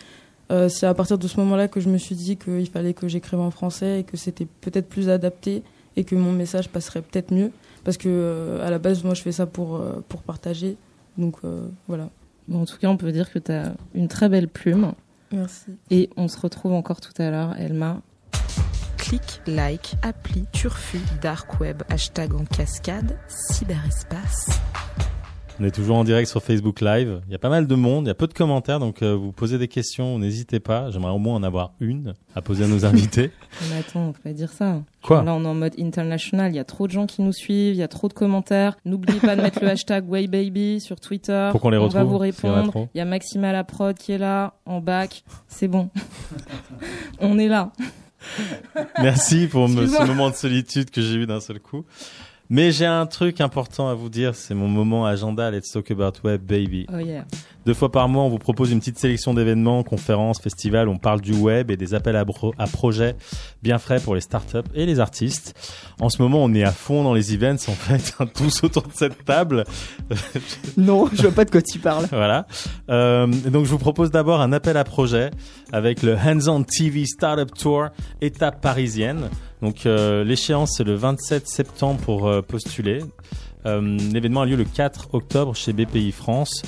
euh, c'est à partir de ce moment-là que je me suis dit qu'il fallait que j'écrive en français et que c'était peut-être plus adapté et que mon message passerait peut-être mieux. Parce que euh, à la base, moi je fais ça pour, euh, pour partager. Donc euh, voilà. Bon, en tout cas, on peut dire que tu as une très belle plume. Merci. Et on se retrouve encore tout à l'heure, Elma. Clic, like, appli, turfu, dark web, hashtag en cascade, cyberespace. On est toujours en direct sur Facebook Live. Il y a pas mal de monde, il y a peu de commentaires, donc euh, vous posez des questions, n'hésitez pas. J'aimerais au moins en avoir une à poser à nos invités. Mais attends, on peut pas dire ça. Quoi Là, on est en mode international. Il y a trop de gens qui nous suivent, il y a trop de commentaires. N'oubliez pas de mettre le hashtag WayBaby sur Twitter. Pour qu'on les On va retrouve, vous répondre. Il y a Maxima la prod qui est là, en bac. C'est bon. on est là. Merci pour me- ce moment de solitude que j'ai eu d'un seul coup. Mais j'ai un truc important à vous dire, c'est mon moment agenda Let's Talk About Web Baby. Oh yeah. Deux fois par mois, on vous propose une petite sélection d'événements, conférences, festivals, on parle du web et des appels à, projets bien frais pour les startups et les artistes. En ce moment, on est à fond dans les events, en fait, tous autour de cette table. Non, je vois pas de quoi tu parles. voilà. Euh, donc, je vous propose d'abord un appel à projet avec le Hands-on TV Startup Tour, étape parisienne. Donc, euh, l'échéance, c'est le 27 septembre pour euh, postuler. Euh, L'événement a lieu le 4 octobre chez BPI France.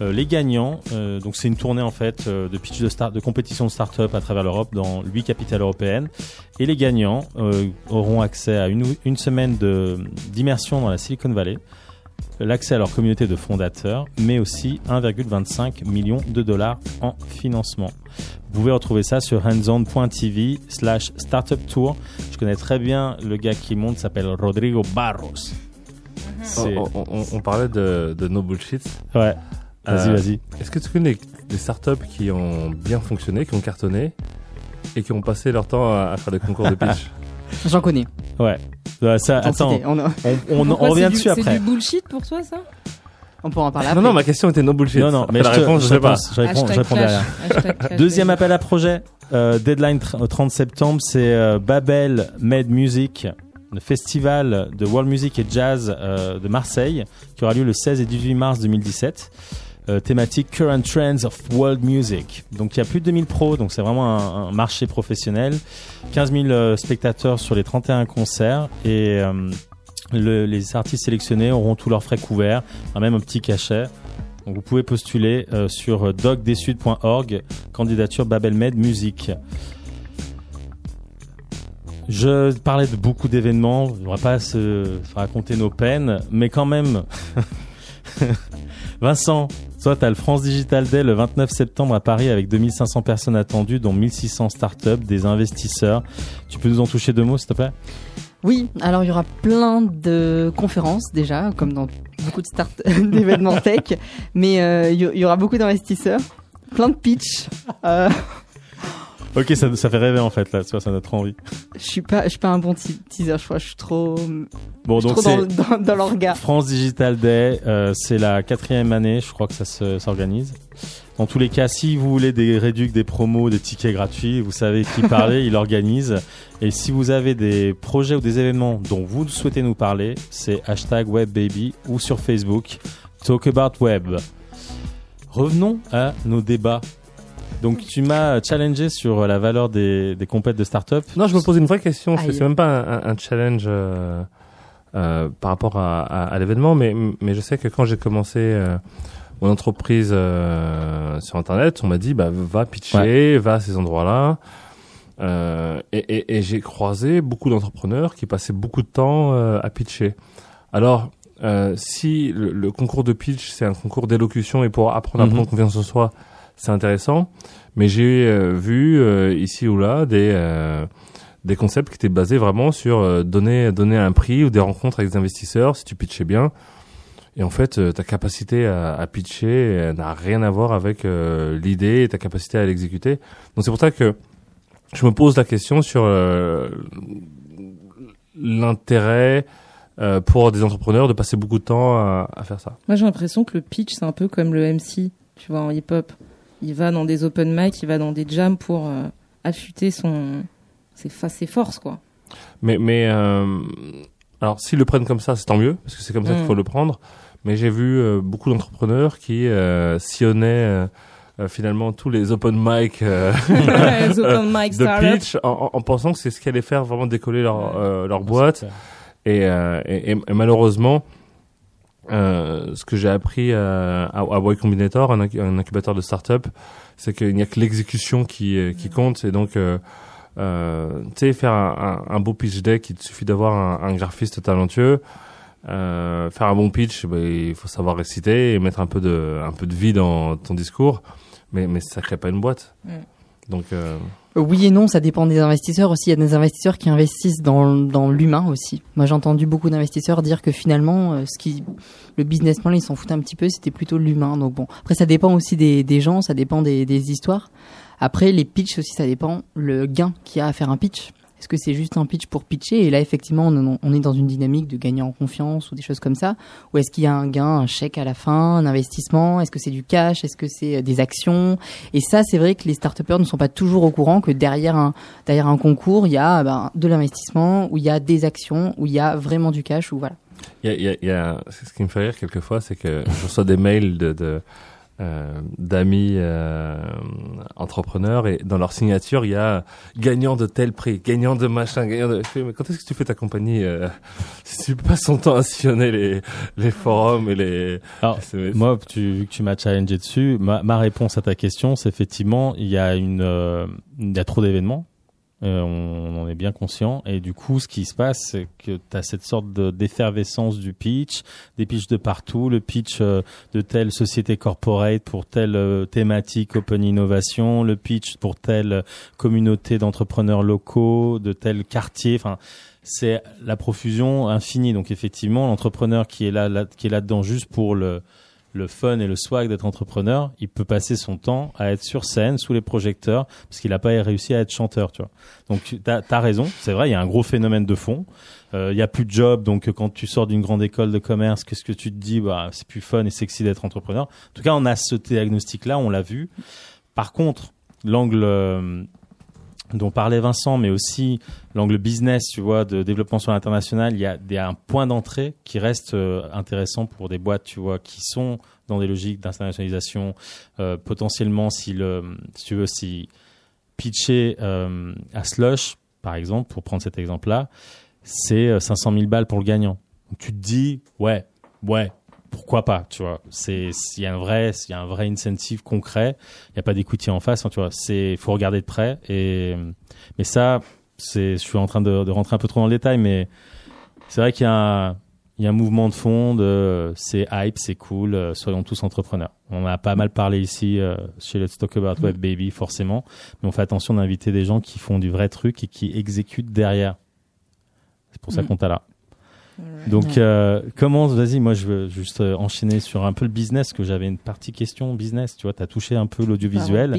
Les gagnants, donc c'est une tournée en fait de pitch de, start, de compétition de start-up à travers l'Europe dans huit capitales européennes. Et les gagnants auront accès à une, une semaine d'immersion dans la Silicon Valley, l'accès à leur communauté de fondateurs, mais aussi 1,25 million de dollars en financement. Vous pouvez retrouver ça sur handzon.tv slash startup tour. Je connais très bien le gars qui monte, s'appelle Rodrigo Barros. On, on- on- on parlait de, de no bullshit. Ouais, vas-y, Euh, vas-y. Est-ce que tu connais des startups qui ont bien fonctionné, qui ont cartonné et qui ont passé leur temps à, à faire des concours de pitch? J'en connais. Ouais. Ça, J'en attends. On, a- on, on, on Pourquoi revient c'est du- dessus après. C'est du bullshit pour toi, ça? On pourra en parler Non, après. non, ma question était no bullshit. Non, non, mais la je, te- réponse, je sais pas. réponds- je réponds, je Hashtag réponds clash. derrière. Hashtag clash, Deuxième appel à projet, euh, deadline tr- au 30 septembre, c'est euh, Babel Med Music, le festival de world music et jazz euh, de Marseille, qui aura lieu le 16 et 18 mars 2017. Euh, thématique Current Trends of World Music. Donc il y a plus de 2000 pros, donc c'est vraiment un, marché professionnel. 15 000 euh, spectateurs sur les 31 concerts et euh, le- les artistes sélectionnés auront tous leurs frais couverts, un même un petit cachet. Donc vous pouvez postuler sur docdesud.org, candidature Babelmed Musique. Je parlais de beaucoup d'événements, on va pas se raconter nos peines, mais quand même, Vincent, toi tu as le France Digital Day le 29 septembre à Paris avec 2500 personnes attendues, dont 1600 startups, des investisseurs. Tu peux nous en toucher deux mots s'il te plaît? Oui, alors il y aura plein de conférences déjà, comme dans beaucoup de start d'événements tech, mais euh, il y, aura beaucoup d'investisseurs, plein de pitch. Euh, Ok, ça, ça fait rêver en fait là, tu vois, ça donne trop envie. je suis pas, je suis pas un bon te- teaser, je crois, je suis trop, Bon, je suis donc trop dans, dans. France Digital Day, euh, c'est la quatrième année, je crois que ça se- s'organise. Dans tous les cas, si vous voulez des réducs, des promos, des tickets gratuits, vous savez qui parler, il organise. Et si vous avez des projets ou des événements dont vous souhaitez nous parler, c'est hashtag WebBaby ou sur Facebook, Talk About Web. Revenons à nos débats. Donc tu m'as challengé sur la valeur des, des compètes de start-up. Non, je me pose une vraie question. C'est Aïe. c'est même pas un, challenge euh, euh, par rapport à, à- à l'événement, mais, mais je sais que quand j'ai commencé euh, mon entreprise euh, sur Internet, on m'a dit bah, va pitcher, va à ces endroits-là. Euh, et et- et j'ai croisé beaucoup d'entrepreneurs qui passaient beaucoup de temps euh, à pitcher. Alors, euh, si le, le concours de pitch, c'est un concours d'élocution et pour apprendre à Mhm. prendre confiance en soi, c'est intéressant. Mais j'ai euh, vu euh, ici ou là des euh, des concepts qui étaient basés vraiment sur donner donner un prix ou des rencontres avec des investisseurs si tu pitchais bien. Et en fait, ta capacité à, pitcher n'a rien à voir avec l'idée et ta capacité à l'exécuter. Donc c'est pour ça que je me pose la question sur l'intérêt pour des entrepreneurs de passer beaucoup de temps à faire ça. Moi, j'ai l'impression que le pitch, c'est un peu comme le MC, tu vois, en hip-hop. Il va dans des open mic, il va dans des jams pour euh, affûter son, ses, ses forces, quoi. Mais, mais euh, alors s'ils le prennent comme ça, c'est tant mieux parce que c'est comme ça qu'il Mm. faut le prendre. Mais j'ai vu euh, beaucoup d'entrepreneurs qui euh, sillonnaient euh, euh, finalement tous les open mic euh, Les open mic de pitch en, en- en pensant que c'est ce qui allait faire vraiment décoller leur, euh, leur boîte. Et, euh, et, et- et malheureusement, euh, ce que j'ai appris euh, à, à Y Combinator, un, un incubateur de start-up, c'est qu'il n'y a que l'exécution qui, euh, qui compte. Et donc, euh, euh, tu sais, faire un, un, un beau pitch deck, il te suffit d'avoir un, un graphiste talentueux. Euh, faire un bon pitch, ben, il faut savoir réciter et mettre un peu de, un peu de vie dans ton discours. Mais, mais ça crée pas une boîte. Mm. Donc, euh, Oui et non, ça dépend des investisseurs aussi. Il y a des investisseurs qui investissent dans, dans l'humain aussi. Moi, j'ai entendu beaucoup d'investisseurs dire que finalement, euh, ce qui, le business plan, ils s'en foutent un petit peu, c'était plutôt l'humain. Donc bon, après, ça dépend aussi des, des gens, ça dépend des, des histoires. Après, les pitchs aussi, ça dépend le gain qu'il y a à faire un pitch. Est-ce que c'est juste un pitch pour pitcher Et là, effectivement, on, est dans une dynamique de gagner en confiance ou des choses comme ça? Ou est-ce qu'il y a un gain, un chèque à la fin, un investissement? Est-ce que c'est du cash? Est-ce que c'est euh, des actions? Et ça, c'est vrai que les start ne sont pas toujours au courant que derrière un, concours, il y a ben, de l'investissement, où il y a des actions, où il y a vraiment du cash, ou voilà. Il y a, il y a ce qui me fait rire quelquefois, c'est que je reçois des mails de, de euh, d'amis euh, entrepreneurs et dans leur signature il y a gagnant de tel prix, gagnant de machin, gagnant de. Mais quand est-ce que tu fais ta compagnie euh, Si tu passes ton temps à sillonner les les forums et les. Alors, moi, tu, vu que tu m'as challengé dessus, ma, ma réponse à ta question, c'est effectivement il y a une euh, il y a trop d'événements euh, on, en est bien conscient. Et du coup, ce qui se passe, c'est que tu as cette sorte d'effervescence du pitch, des pitchs de partout, le pitch euh, de telle société corporate pour telle euh, thématique open innovation, le pitch pour telle communauté d'entrepreneurs locaux, de tel quartier. Enfin, c'est la profusion infinie. Donc effectivement, l'entrepreneur qui est là, là qui est là-dedans juste pour le le fun et le swag d'être entrepreneur, il peut passer son temps à être sur scène sous les projecteurs parce qu'il n'a pas réussi à être chanteur, tu vois. Donc tu as, raison, c'est vrai, il y a un gros phénomène de fond. Euh, il y a plus de job, donc quand tu sors d'une grande école de commerce, qu'est-ce que tu te dis? Bah, c'est plus fun et sexy d'être entrepreneur. En tout cas, on a ce diagnostic-là, on l'a vu. Par contre, l'angle euh, dont parlait Vincent, mais aussi l'angle business, tu vois, de développement sur l'international, il y a, un point d'entrée qui reste euh, intéressant pour des boîtes, tu vois, qui sont dans des logiques d'internationalisation. Euh, potentiellement, si le, si tu veux, si pitcher euh, à Slush, par exemple, pour prendre cet exemple-là, c'est 500 000 balles pour le gagnant. tu te dis, ouais, ouais, pourquoi pas, tu vois. C'est il y a un vrai il y a un vrai incentive concret, il y a pas d'écoutier en face, hein, tu vois. C'est faut regarder de près et mais ça c'est je suis en train de, de, rentrer un peu trop dans le détail mais c'est vrai qu'il y a un il y a un mouvement de fond de c'est hype, c'est cool, euh, soyons tous entrepreneurs. On a pas mal parlé ici euh, chez Let's Talk About Web Baby forcément, mais on fait attention d'inviter des gens qui font du vrai truc et qui exécutent derrière. C'est pour ça mm. qu'on t'a là. Donc, euh, comment, vas-y, moi je veux juste euh, enchaîner sur un peu le business, que j'avais une partie question business, tu vois, tu as touché un peu l'audiovisuel.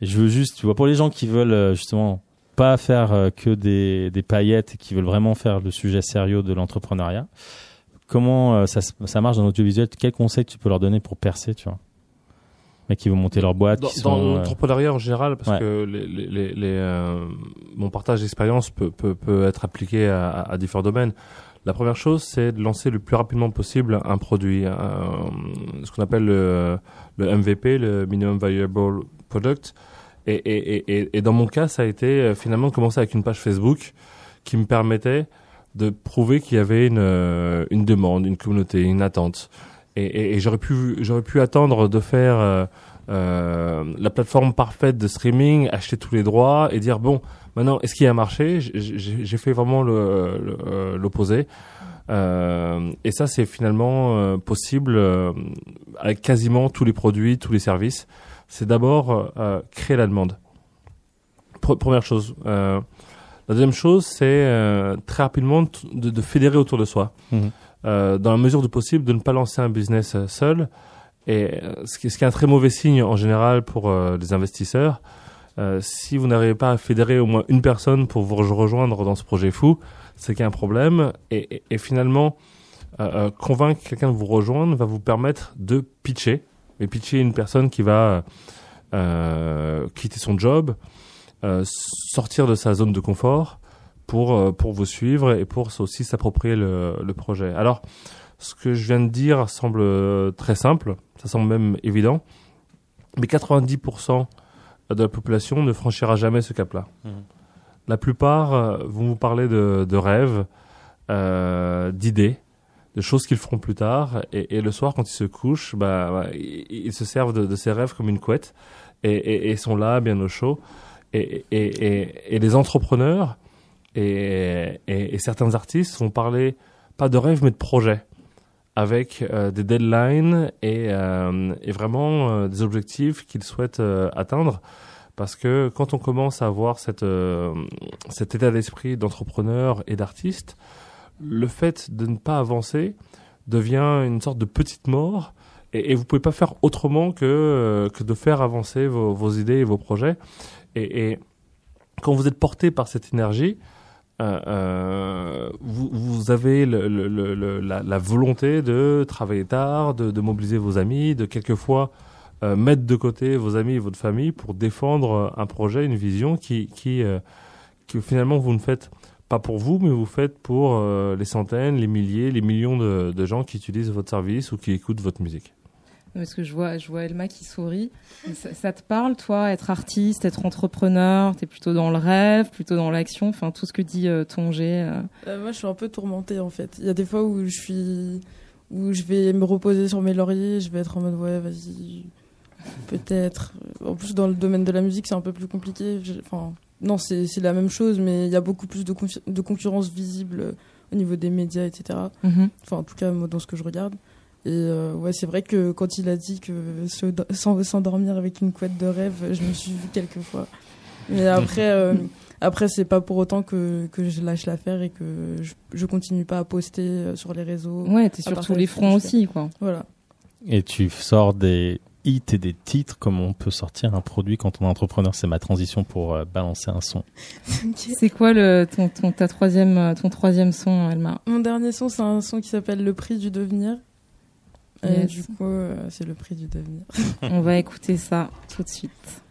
Je veux juste, tu vois, pour les gens qui veulent euh, justement pas faire que des, des paillettes et qui veulent vraiment faire le sujet sérieux de l'entrepreneuriat, comment ça, ça marche dans l'audiovisuel? Quels conseils tu peux leur donner pour percer, tu vois? Mais qui vont monter leur boîte. Dans, dans l'entrepreneuriat en général, parce que les, les, les, mon partage d'expérience peut, peut, peut, être appliqué à, à, différents domaines. La première chose, c'est de lancer le plus rapidement possible un produit, ce qu'on appelle le, MVP, le Minimum Viable Product. Et, et, et, et, dans mon cas, ça a été euh, finalement de commencer avec une page Facebook qui me permettait de prouver qu'il y avait une, euh, une demande, une communauté, une attente. Et, j'aurais pu j'aurais pu attendre de faire euh, euh, la plateforme parfaite de streaming, acheter tous les droits et dire bon Maintenant, est-ce qu'il y a un marché? J'ai fait vraiment euh, l'opposé. Euh, et ça, c'est finalement euh, possible euh, avec quasiment tous les produits, tous les services. C'est d'abord euh, créer la demande. première chose. la deuxième chose, c'est très rapidement de, de, fédérer autour de soi. Mmh. Dans la mesure du possible, de ne pas lancer un business seul. Et ce qui, ce qui est un très mauvais signe en général pour les investisseurs, euh, si vous n'arrivez pas à fédérer au moins une personne pour vous rejoindre dans ce projet fou, c'est qu'il y a un problème. Et, et, et finalement, euh, euh convaincre quelqu'un de vous rejoindre va vous permettre de pitcher. Et pitcher une personne qui va euh, quitter son job, euh, sortir de sa zone de confort pour, pour vous suivre et pour aussi s'approprier le, le projet. Alors, ce que je viens de dire semble très simple, ça semble même évident, mais 90% de la population ne franchira jamais ce cap-là. Mmh. La plupart euh, vont vous parler de, de rêves, euh, d'idées, de choses qu'ils feront plus tard. Et, et, le soir, quand ils se couchent, bah, bah ils, se servent de, de, ces rêves comme une couette et, et sont là, bien au chaud. Et, et les entrepreneurs et, certains artistes vont parler pas de rêves, mais de projets avec euh, des deadlines et, euh, vraiment euh, des objectifs qu'ils souhaitent atteindre. Parce que quand on commence à avoir cet état d'esprit d'entrepreneur et d'artiste, le fait de ne pas avancer devient une sorte de petite mort et, et vous pouvez pas faire autrement que, de faire avancer vos, idées et vos projets. Et, et quand vous êtes porté par cette énergie, euh, euh, vous, avez la, volonté de travailler tard, de, mobiliser vos amis, de quelquefois euh, mettre de côté vos amis et votre famille pour défendre un projet, une vision qui, qui finalement vous ne faites pas pour vous, mais vous faites pour les centaines, les milliers, les millions de gens qui utilisent votre service ou qui écoutent votre musique. Parce que je vois, je vois Elma qui sourit. Ça, ça, te parle, toi, être artiste, être entrepreneur? T'es plutôt dans le rêve, plutôt dans l'action? Enfin, tout ce que dit euh, ton G. Euh... Euh, moi, je suis un peu tourmentée, en fait. Il y a des fois où je suis, où je vais me reposer sur mes lauriers. Je vais être en mode ouais, vas-y, peut-être. En plus, dans le domaine de la musique, c'est un peu plus compliqué. Enfin, non, c'est la même chose, mais il y a beaucoup plus de, de concurrence visible au niveau des médias, etc. Mm -hmm. Enfin, en tout cas, moi, dans ce que je regarde. Et euh, ouais, c'est vrai que quand il a dit que s'endormir avec une couette de rêve, je me suis vue quelques fois. Mais après, euh, après c'est pas pour autant que, que je lâche l'affaire et que je, je continue pas à poster euh, sur les réseaux. Ouais, t'es sur tous les fronts aussi, quoi. Voilà. Et tu sors des hits et des titres comme on peut sortir un produit quand on est entrepreneur. C'est ma transition pour euh, balancer un son. c'est quoi le, ton, ton, ta troisième, ton troisième son, Elma Mon dernier son, c'est un son qui s'appelle Le prix du devenir. Et yes. du coup, euh, c'est le prix du devenir. On va écouter ça tout de suite.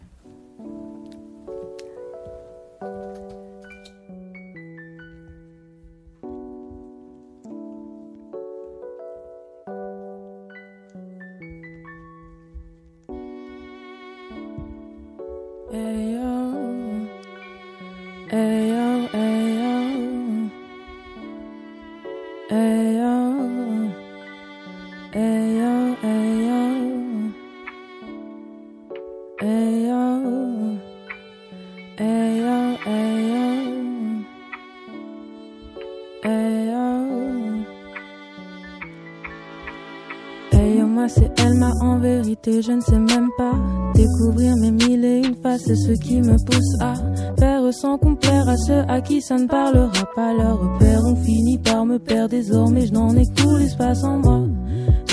En vérité, je ne sais même pas découvrir mes mille et une faces, ce qui me pousse à faire sans complaire à ceux à qui ça ne parlera pas. Leurs repères ont fini par me perdre désormais, je n'en ai tout l'espace en moi.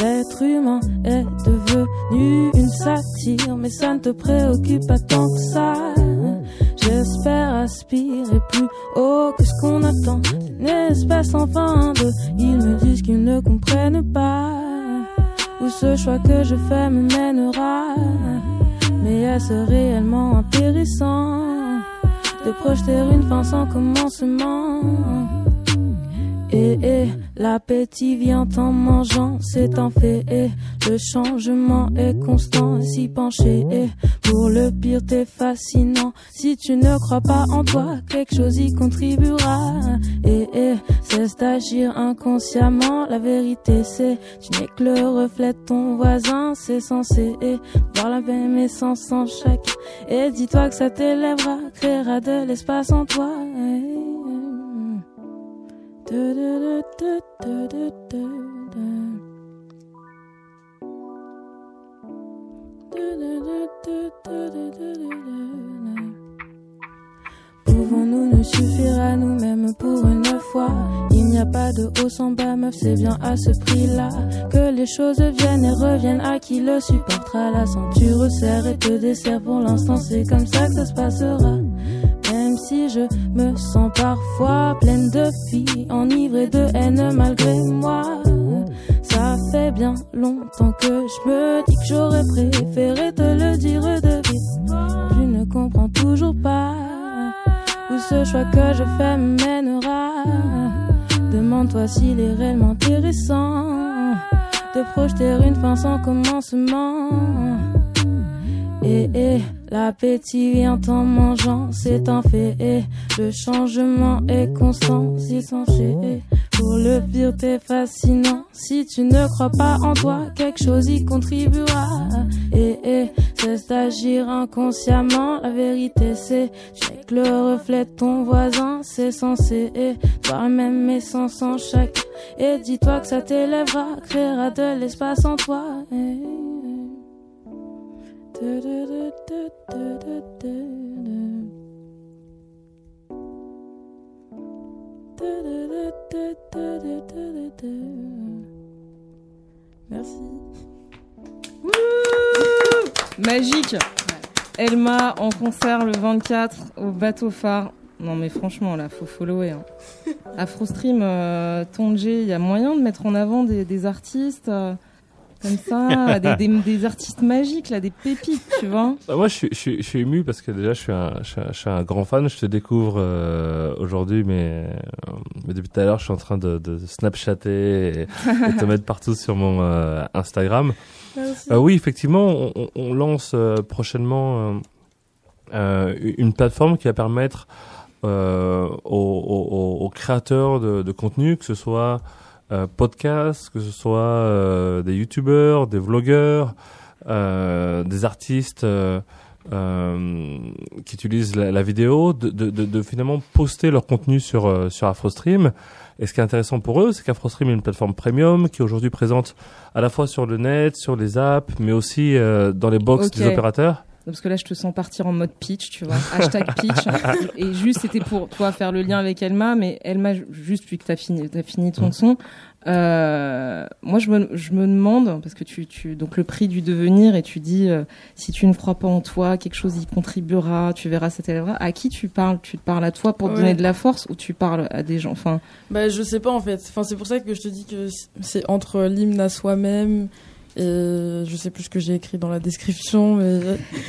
L'être humain est devenu une satire, mais ça ne te préoccupe pas tant que ça. J'espère aspirer je fais me mènera. Mais est-ce réellement intéressant de projeter une fin sans commencement? Et, et l'appétit vient en mangeant, c'est un fait. Et le changement est constant, s'y pencher. Et pour le pire, t'es fascinant. Si tu ne crois pas en toi, quelque chose y contribuera. Et, et cesse d'agir inconsciemment. La vérité, c'est tu n'es que le reflet de ton voisin. C'est censé et voir la même essence en chacun. Et dis-toi que ça t'élèvera, créera de l'espace en toi. Pouvons-nous nous suffire à nous-mêmes pour une fois? Il n'y a pas de haut sans bas, meuf, c'est bien à ce prix-là que les choses viennent et reviennent à qui le supportera? La ceinture serre et te dessert pour l'instant, c'est comme ça que ça se passera. Même si je me sens parfois pleine de filles, enivrée de haine malgré moi. Ça fait bien longtemps que je me dis que j'aurais préféré te le dire de vite. Je ne comprends toujours pas où ce choix que je fais mènera. Demande-toi s'il est réellement intéressant de projeter une fin sans commencement. Et, et l'appétit vient en mangeant, c'est un fait. Et le changement est constant, c'est censé. Pour le pire, t'es fascinant. Si tu ne crois pas en toi, quelque chose y contribuera. Et, et cesse d'agir inconsciemment. La vérité, c'est que le reflet de ton voisin, c'est censé. Et voir même essence en chaque. Et dis-toi que ça t'élèvera, créera de l'espace en toi. Et... Merci. Wouh Magique. Elma en concert le 24 au bateau phare. Non mais franchement là, faut follower. Hein. Afrostream, euh, Tonje, il y a moyen de mettre en avant des, des artistes euh, comme ça, des, des, des artistes magiques là, des pépites, tu vois. Bah, moi, je suis, je, suis, je suis ému parce que déjà, je suis un, je je suis un grand fan. Je te découvre euh, aujourd'hui, mais, euh, mais depuis tout à l'heure, je suis en train de, de snapchatter et, et te mettre partout sur mon euh, Instagram. Euh, oui, effectivement, on, on- lance euh, prochainement une plateforme qui va permettre euh, aux, aux- aux créateurs de, de contenu, que ce soit euh, podcasts, que ce soit euh, des youtubeurs, des vlogueurs, euh, des artistes euh, euh, qui utilisent la, la vidéo, de, de, de, de finalement poster leur contenu sur, euh, sur AfroStream. Et ce qui est intéressant pour eux, c'est qu'AfroStream est une plateforme premium qui est aujourd'hui présente à la fois sur le net, sur les apps, mais aussi euh, dans les box des opérateurs. Parce que là, je te sens partir en mode pitch, tu vois. Hashtag pitch. et juste, c'était pour, toi faire le lien avec Elma, mais Elma, juste vu que t'as fini, t'as fini ton Mm. son, euh, moi, je me, je me demande, parce que tu, tu, donc le prix du devenir, et tu dis, euh, si tu ne crois pas en toi, quelque chose y contribuera, tu verras, ça t'élèvera. À qui tu parles? Tu te parles à toi pour te Ouais. donner de la force, ou tu parles à des gens? Enfin, Bah, je sais pas en fait. Enfin, c'est pour ça que je te dis que c'est entre l'hymne à soi-même et je sais plus ce que j'ai écrit dans la description, mais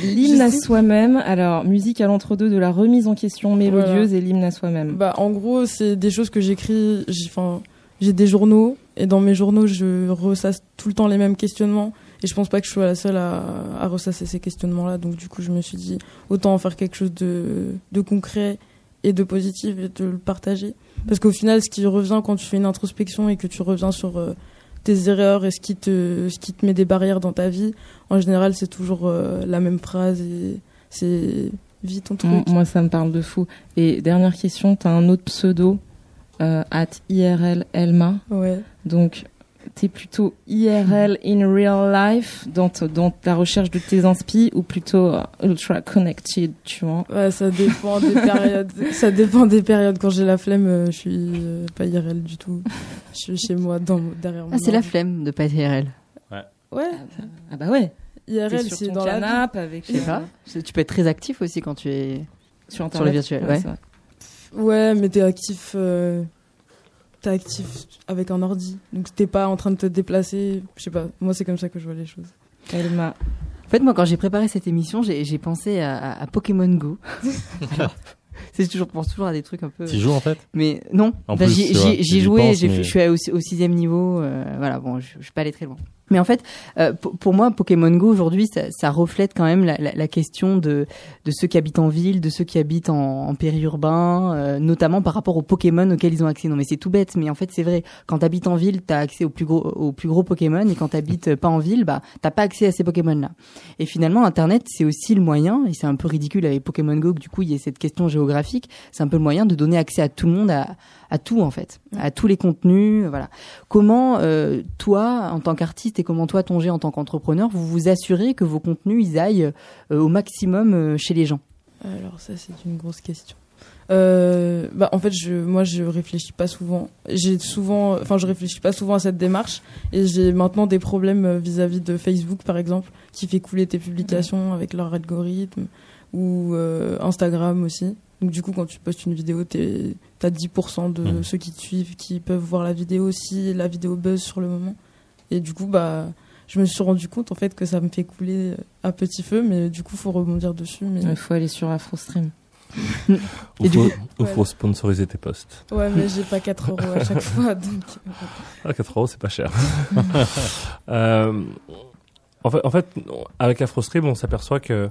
l'hymne à soi-même. Alors, musique à l'entre-deux de la remise en question mélodieuse et l'hymne à soi-même. bah en gros c'est des choses que j'écris. j'ai- Enfin, j'ai des journaux et dans mes journaux je ressasse tout le temps les mêmes questionnements. Et je pense pas que je sois la seule à, à ressasser ces questionnements-là. Donc du coup, je me suis dit autant en faire quelque chose de, de concret et de positif et de le partager. Parce qu'au final, ce qui revient quand tu fais une introspection et que tu reviens sur euh, tes erreurs et ce qui te ce qui te met des barrières dans ta vie, en général, c'est toujours euh, la même phrase et c'est vis ton truc. Moi, ça me parle de fou. Et dernière question, t'as un autre pseudo, euh, at IRL Elma. Ouais. Donc, t'es plutôt IRL in real life dans, dans ta recherche de tes inspi ou plutôt euh, ultra connected, tu vois? Ouais, ça dépend des périodes. Ça dépend des périodes. Quand j'ai la flemme, euh, je suis euh, pas IRL du tout. Je suis chez moi, dans, derrière mon Ah, c'est la flemme de pas être IRL. Ouais. Ah bah ouais. T'es IRL, sur c'est ton dans la canapé avec Je sais pas. C'est- Tu peux être très actif aussi quand tu es. sur Sur le virtuel, ouais. Ouais, mais t'es actif. euh, T'es actif avec un ordi. Donc t'es pas en train de te déplacer. Je sais pas. Moi, c'est comme ça que je vois les choses. Elma. En fait, moi, quand j'ai préparé cette émission, j'ai j'ai pensé à, à- à Pokémon Go. Alors, c'est toujours, je pense toujours à des trucs un peu. Tu joues en fait? Mais non, plus, j'y y joué, penses, mais- je suis au, au sixième niveau, euh, voilà, bon, je, je suis pas allé très loin. Mais en fait, euh, pour, moi, Pokémon Go aujourd'hui, ça, reflète quand même la, question de, ceux qui habitent en ville, de ceux qui habitent en, périurbain, euh, notamment par rapport aux Pokémon auxquels ils ont accès. Non, mais c'est tout bête, mais en fait, c'est vrai. Quand t'habites en ville, t'as accès aux plus gros, aux plus gros Pokémon, et quand t'habites pas en ville, bah, t'as pas accès à ces Pokémon-là. Et finalement, Internet, c'est aussi le moyen, et c'est un peu ridicule avec Pokémon Go que du coup, il y a cette question géographique, c'est un peu le moyen de donner accès à tout le monde, à tout en fait, à tous les contenus, voilà. Comment euh, toi, en tant qu'artiste, et comment toi, Tongé, en tant qu'entrepreneur, vous vous assurez que vos contenus, ils aillent euh, au maximum euh, chez les gens Alors ça, c'est une grosse question. Bah, en fait, je, moi, je réfléchis pas souvent. J'ai souvent, enfin, je réfléchis pas souvent à cette démarche, et j'ai maintenant des problèmes vis-à-vis de Facebook, par exemple, qui fait couler tes publications avec leur algorithme, ou Instagram aussi. Donc du coup, quand tu postes une vidéo, t'es- t'as 10% de Mhm. ceux qui te suivent qui peuvent voir la vidéo si la vidéo buzz sur le moment. Et du coup, bah, je me suis rendu compte en fait que ça me fait couler à petit feu, mais du coup, faut rebondir dessus. Mais Il faut aller sur AfroStream. Ou du faut, coup- ou Ouais. faut sponsoriser tes posts. Ouais, mais j'ai pas 4 euros à chaque fois, donc. Ah, 4 euros, c'est pas cher. euh, en, fait, en fait, avec AfroStream, on s'aperçoit que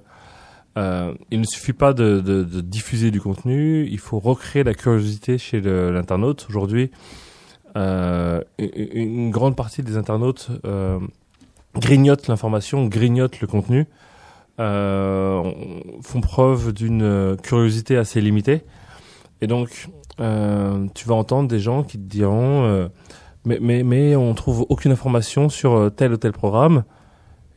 euh, il ne suffit pas de, diffuser du contenu, il faut recréer la curiosité chez l'internaute. Aujourd'hui, euh, une, grande partie des internautes euh, grignotent l'information, grignotent le contenu, euh, font preuve d'une curiosité assez limitée. Et donc, tu vas entendre des gens qui te diront mais, mais, mais on trouve aucune information sur tel ou tel programme.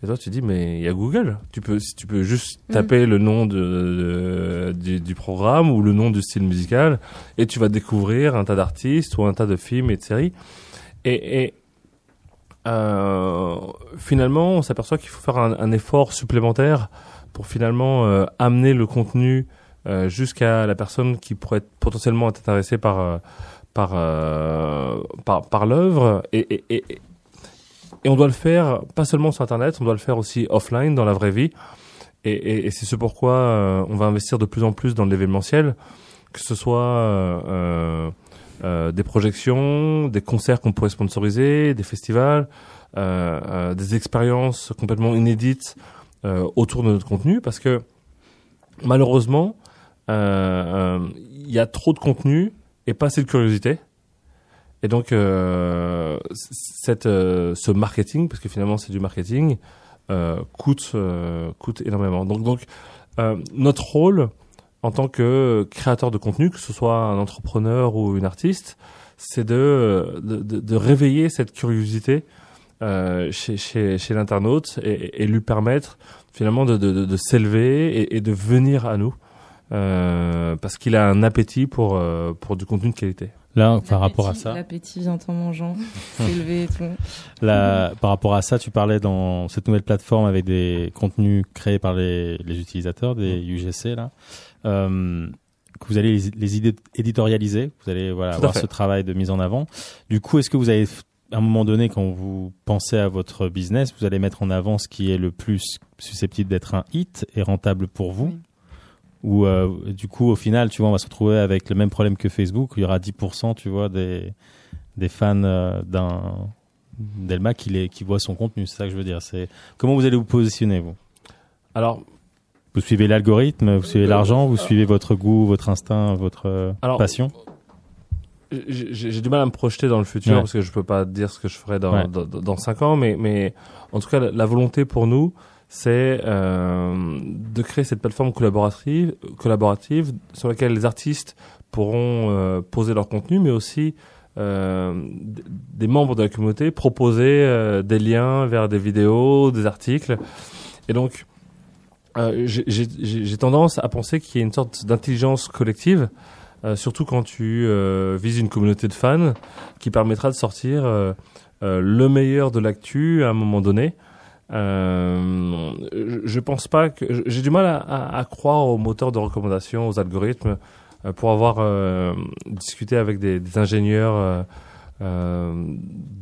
Et toi, tu dis, mais il y a Google. Tu peux, si tu peux juste Mm. taper le nom de, de- du, du programme ou le nom du style musical et tu vas découvrir un tas d'artistes ou un tas de films et de séries. Et, et euh, finalement, on s'aperçoit qu'il faut faire un, un effort supplémentaire pour finalement euh, amener le contenu euh, jusqu'à la personne qui pourrait être potentiellement être intéressée par par par, par l'œuvre et, et, et, et on doit le faire pas seulement sur internet, on doit le faire aussi offline dans la vraie vie et, c'est ce pourquoi euh, on va investir de plus en plus dans l'événementiel, que ce soit euh, euh, des projections, des concerts qu'on pourrait sponsoriser, des festivals, des expériences complètement inédites autour de notre contenu, parce que malheureusement, il y a trop de contenu et pas assez de curiosité. Et donc, euh, euh, ce marketing, parce que finalement c'est du marketing, euh, coûte, énormément. Donc, notre rôle en tant que créateur de contenu, que ce soit un entrepreneur ou une artiste, c'est de, réveiller cette curiosité chez, l'internaute et, lui permettre finalement de, s'élever et, de venir à nous parce qu'il a un appétit pour, euh, pour du contenu de qualité. Là, par rapport à ça, L'appétit vient en mangeant, s'élever et tout. là, par rapport à ça, tu parlais dans cette nouvelle plateforme avec des contenus créés par les, les utilisateurs des UGC là, euh, que vous allez les, les idées éditorialiser, vous allez voilà avoir fait. ce travail de mise en avant. Du coup, est-ce que vous avez à un moment donné, quand vous pensez à votre business, vous allez mettre en avant ce qui est le plus susceptible d'être un hit et rentable pour vous? Oui. Ou euh, du coup, au final, tu vois, on va se retrouver avec le même problème que Facebook. où Il y aura 10%, tu vois, des, des fans euh, d'un d'Elma qui, les, qui voient son contenu. C'est ça que je veux dire. C'est comment vous allez vous positionner, vous? Alors, Vous suivez l'algorithme, vous suivez l'argent, vous suivez votre goût, votre instinct, votre euh, Alors, passion? j'ai du mal à me projeter dans le futur Ouais. parce que je peux pas dire ce que je ferai dans, Ouais. dans, dans cinq ans, mais, mais en tout cas, la, la volonté pour nous, c'est euh, de créer cette plateforme collaborative, collaborative sur laquelle les artistes pourront euh, poser leur contenu, mais aussi euh, des membres de la communauté proposer des liens vers des vidéos, des articles. Et donc, j'ai- tendance à penser qu'il y a une sorte d'intelligence collective, surtout quand tu vises une communauté de fans, qui permettra de sortir le meilleur de l'actu à un moment donné. Euh, je- pense pas que j'ai du mal à, à- à croire aux moteurs de recommandation, aux algorithmes, euh, pour avoir euh, discuté avec des, des ingénieurs euh,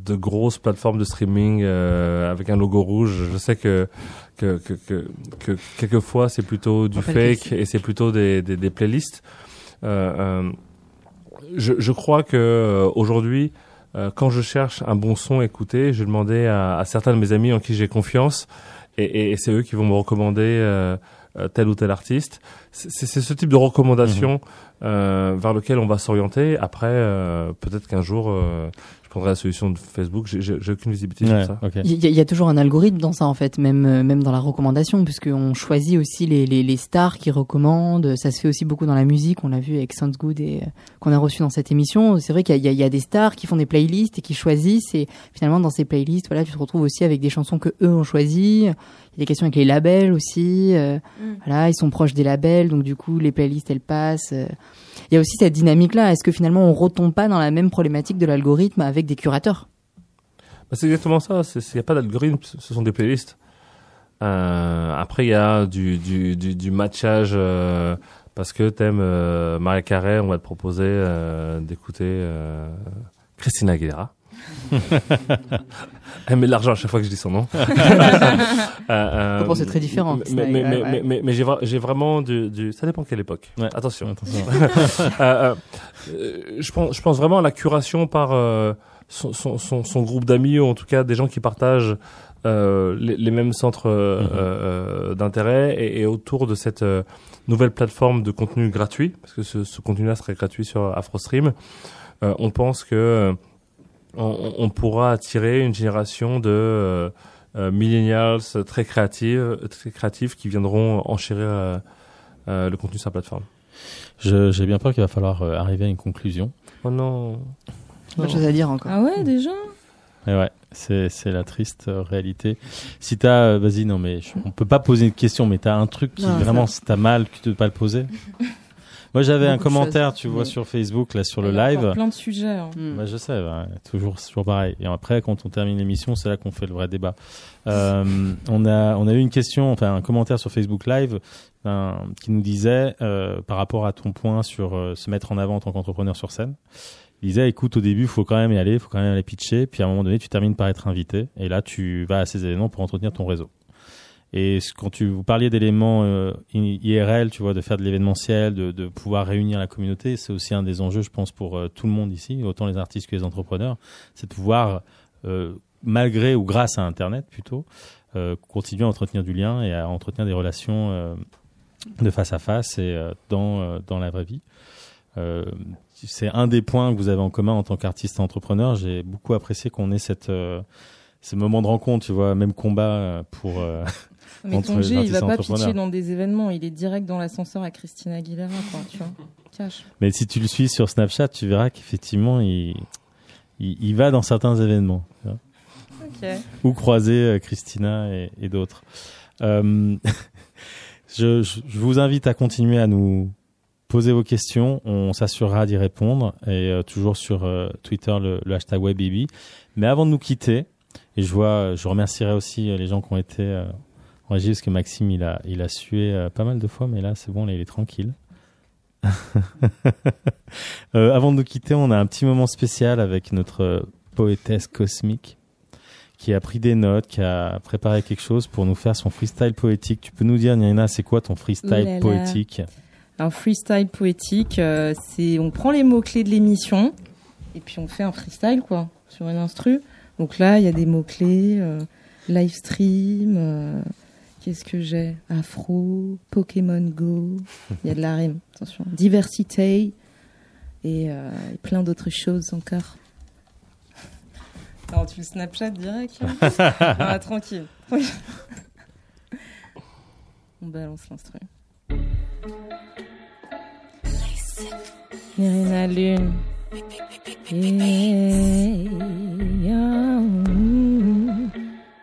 de grosses plateformes de streaming avec un logo rouge. Je sais que que, que, que, que quelquefois c'est plutôt du fake et c'est plutôt des, des, des playlists. Je, je crois que aujourd'hui, euh, quand je cherche un bon son à écouter, je demandais à, à certains de mes amis en qui j'ai confiance, et, et, et c'est eux qui vont me recommander euh, euh, tel ou tel artiste. C'est ce type de recommandation euh, vers lequel on va s'orienter. Après, euh, peut-être qu'un jour, euh, prendrai la solution de Facebook. J'ai- aucune visibilité Ouais, sur ça. Il y, a- il y a toujours un algorithme dans ça en fait, même euh, même dans la recommandation, puisqu'on choisit aussi les, les, les stars qui recommandent. Ça se fait aussi beaucoup dans la musique. On l'a vu avec Sounds Good et euh, qu'on a reçu dans cette émission. C'est vrai qu'il y, a- il y a- il y a des stars qui font des playlists et qui choisissent. Et finalement, dans ces playlists, voilà, tu te retrouves aussi avec des chansons que eux ont choisies. Il y a des questions avec les labels aussi. euh, Voilà, ils sont proches des labels, donc du coup, les playlists elles passent. euh. Il y a aussi cette dynamique-là. Est-ce que finalement, on retombe pas dans la même problématique de l'algorithme avec des curateurs? Bah, c'est exactement ça. Il n'y a pas d'algorithme, ce sont des playlists. Euh, après, il y a du, matchage euh, parce que t'aimes euh, Maria Carré, on va te proposer d'écouter Christina Aguilera. Elle met de l'argent à chaque fois que je dis son nom. euh, euh, Bon, c'est très différent, Mais, Christina mais, mais, Aguilera, ouais. mais, mais, mais j'ai, vra- j'ai vraiment du, du... Ça dépend de quelle époque. Ouais. Attention. Attention. Euh, euh, je pense, je pense vraiment à la curation par euh, son, son, son, son groupe d'amis ou en tout cas des gens qui partagent euh, les, les mêmes centres euh, d'intérêt et, et autour de cette euh, nouvelle plateforme de contenu gratuit parce que ce, ce contenu-là serait gratuit sur AfroStream. Euh, on pense que euh, on, on pourra attirer une génération de euh, euh, millennials très créatives, très créatifs qui viendront enchérir euh, euh, le contenu sur la plateforme. Je- J'ai bien peur qu'il va falloir euh, arriver à une conclusion. Oh non. Pas de choses à dire encore. Ah ouais, déjà? Et ouais, c'est c'est la triste euh, réalité. Si t'as, euh, vas-y, non mais je- on peut pas poser une question, mais t'as un truc qui Non, vraiment, si t'as mal, que tu peux pas le poser? Moi, j'avais un commentaire, choses. tu vois, Mais- sur Facebook, là, sur le Il y a live. plein de sujets. hein. Hmm. Bah, je sais, bah, toujours, toujours pareil. Et après, quand on termine l'émission, c'est là qu'on fait le vrai débat. Euh, on a, on a eu une question, enfin un commentaire sur Facebook Live un- qui nous disait, euh, par rapport à ton point sur euh, se mettre en avant en tant qu'entrepreneur sur scène, il disait, écoute, au début, il faut quand même y aller, il faut quand même aller pitcher, puis à un moment donné, tu termines par être invité, et là, tu vas à ces événements pour entretenir ton réseau. Et quand tu vous parliez d'éléments euh, IRL, tu vois, de faire de l'événementiel, de, de pouvoir réunir la communauté, c'est aussi un des enjeux, je pense, pour euh, tout le monde ici, autant les artistes que les entrepreneurs, c'est de pouvoir, euh, malgré ou grâce à Internet plutôt, euh, continuer à entretenir du lien et à entretenir des relations euh, de face à face et dans dans la vraie vie. C'est un des points que vous avez en commun en tant qu'artiste et entrepreneur. J'ai beaucoup apprécié qu'on ait cette ces moments de rencontre, tu vois, même combat pour euh, Mais ton G, il va pas pitcher dans des événements. Il est direct dans l'ascenseur à Christina Aguilera, quoi. Tu vois. Cash. Mais si tu le suis sur Snapchat, tu verras qu'effectivement, il, il, il va dans certains événements. tu vois. Ok. Ou croiser euh, Christina et, et d'autres. Euh, je, je, je vous invite à continuer à nous poser vos questions. On s'assurera d'y répondre. Et euh, toujours sur euh, Twitter, le, le hashtag WebBaby. Mais avant de nous quitter, et je vois, je remercierai aussi les gens qui ont été euh, en régie, parce que Maxime, il a, il a sué euh, pas mal de fois, mais là, c'est bon, là, il est tranquille. Euh, avant de nous quitter, on a un petit moment spécial avec notre euh, poétesse cosmique qui a pris des notes, qui a préparé quelque chose pour nous faire son freestyle poétique. Tu peux nous dire, Nina, c'est quoi ton freestyle là. poétique? Un freestyle poétique, euh, c'est on prend les mots clés de l'émission et puis on fait un freestyle quoi sur une instru. Donc là, il y a des mots clés, live stream. Euh, Qu'est-ce que j'ai Afro, Pokémon Go. Il y a de la rime. Attention. Diversité et, euh, et plein d'autres choses encore. Alors tu le Snapchat direct Ah, Tranquille. On balance l'instru. Irina Lune. Yeah, yeah,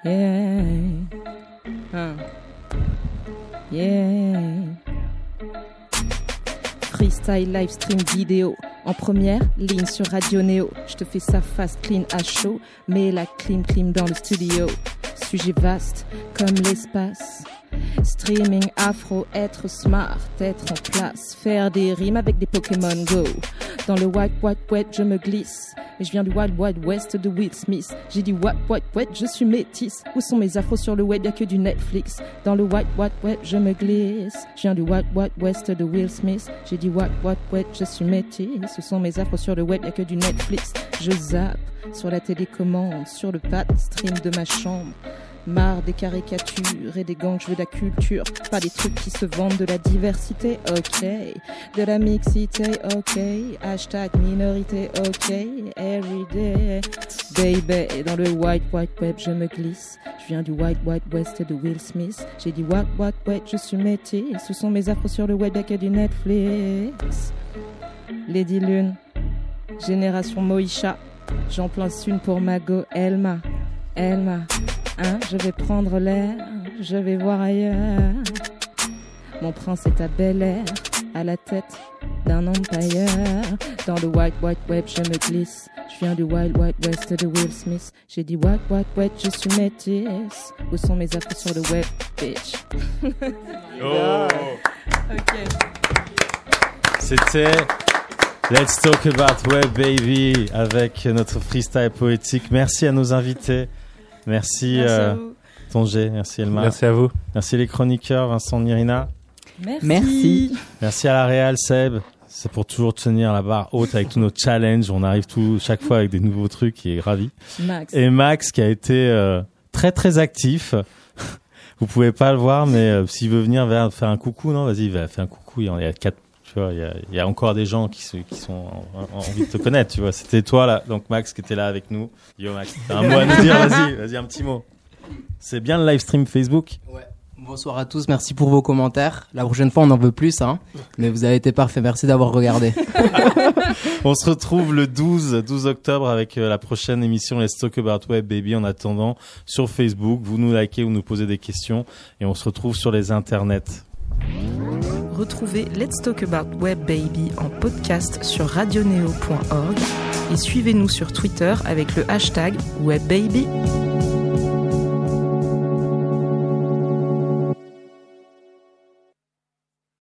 yeah. Yeah. Freestyle, live stream, vidéo. En première ligne sur Radio Néo. Je te fais ça fast, clean, à chaud. Mais la clim, clim dans le studio. Sujet vaste comme l'espace. Streaming afro, être smart, être en place, faire des rimes avec des Pokémon Go. Dans le white, white, wet, je me glisse. Et je viens du wild, wild west de Will Smith. J'ai dit white, white, wet, je suis métisse. Où sont mes afros sur le web, y'a que du Netflix. Dans le white, white, wet, je me glisse. Je viens du white, white west de Will Smith. J'ai dit white, white, wet, je suis métisse. Où sont mes afros sur le web, y'a que du Netflix. Je zappe sur la télécommande, sur le pad stream de ma chambre. Marre des caricatures et des gangs, je veux de la culture. Pas des trucs qui se vendent de la diversité, ok. De la mixité, ok. Hashtag minorité, ok. Everyday, baby. Dans le white, white web, je me glisse. Je viens du white, white west de Will Smith. J'ai dit what, what, what, je suis métis. Ce sont mes afros sur le web, que du Netflix. Lady Lune, Génération Moïcha. J'en place une pour Mago, Elma. Elma, hein, je vais prendre l'air, je vais voir ailleurs. Mon prince est à Bel Air, à la tête d'un empire. Dans le white, white web, je me glisse. Je viens du wild, white west de Will Smith. J'ai dit white, white, white, je suis métisse. Où sont mes affaires sur le web, bitch? Ok. C'était Let's Talk About Web Baby avec notre freestyle poétique. Merci à nos invités. Merci, Merci euh. Tongé, merci Elma. Merci à vous. Merci les chroniqueurs, Vincent Nirina. Merci. Merci. Merci à la Real Seb. C'est pour toujours tenir la barre haute avec tous nos challenges. On arrive tout, chaque fois avec des nouveaux trucs et est ravi. Max. Et Max qui a été euh, très très actif. Vous pouvez pas le voir, mais euh, s'il veut venir faire un coucou, non, vas-y, va faire un coucou. Il y il y a quatre, tu vois, il y y a encore des gens qui, se, qui sont en, en- envie de te connaître, tu vois. C'était toi là, donc Max qui était là avec nous. Yo Max, t'as un mot à nous dire, vas-y, vas-y un petit mot. C'est bien le live stream Facebook? Ouais. Bonsoir à tous, merci pour vos commentaires. La prochaine fois, on en veut plus, hein. Mais vous avez été parfait, merci d'avoir regardé. On se retrouve le 12, 12 octobre avec euh, la prochaine émission Let's Talk About Web Baby. En attendant, sur Facebook, vous nous likez ou nous posez des questions et on se retrouve sur les internets. Retrouvez Let's Talk About Web Baby en podcast sur radioneo.org et suivez-nous sur Twitter avec le hashtag WebBaby.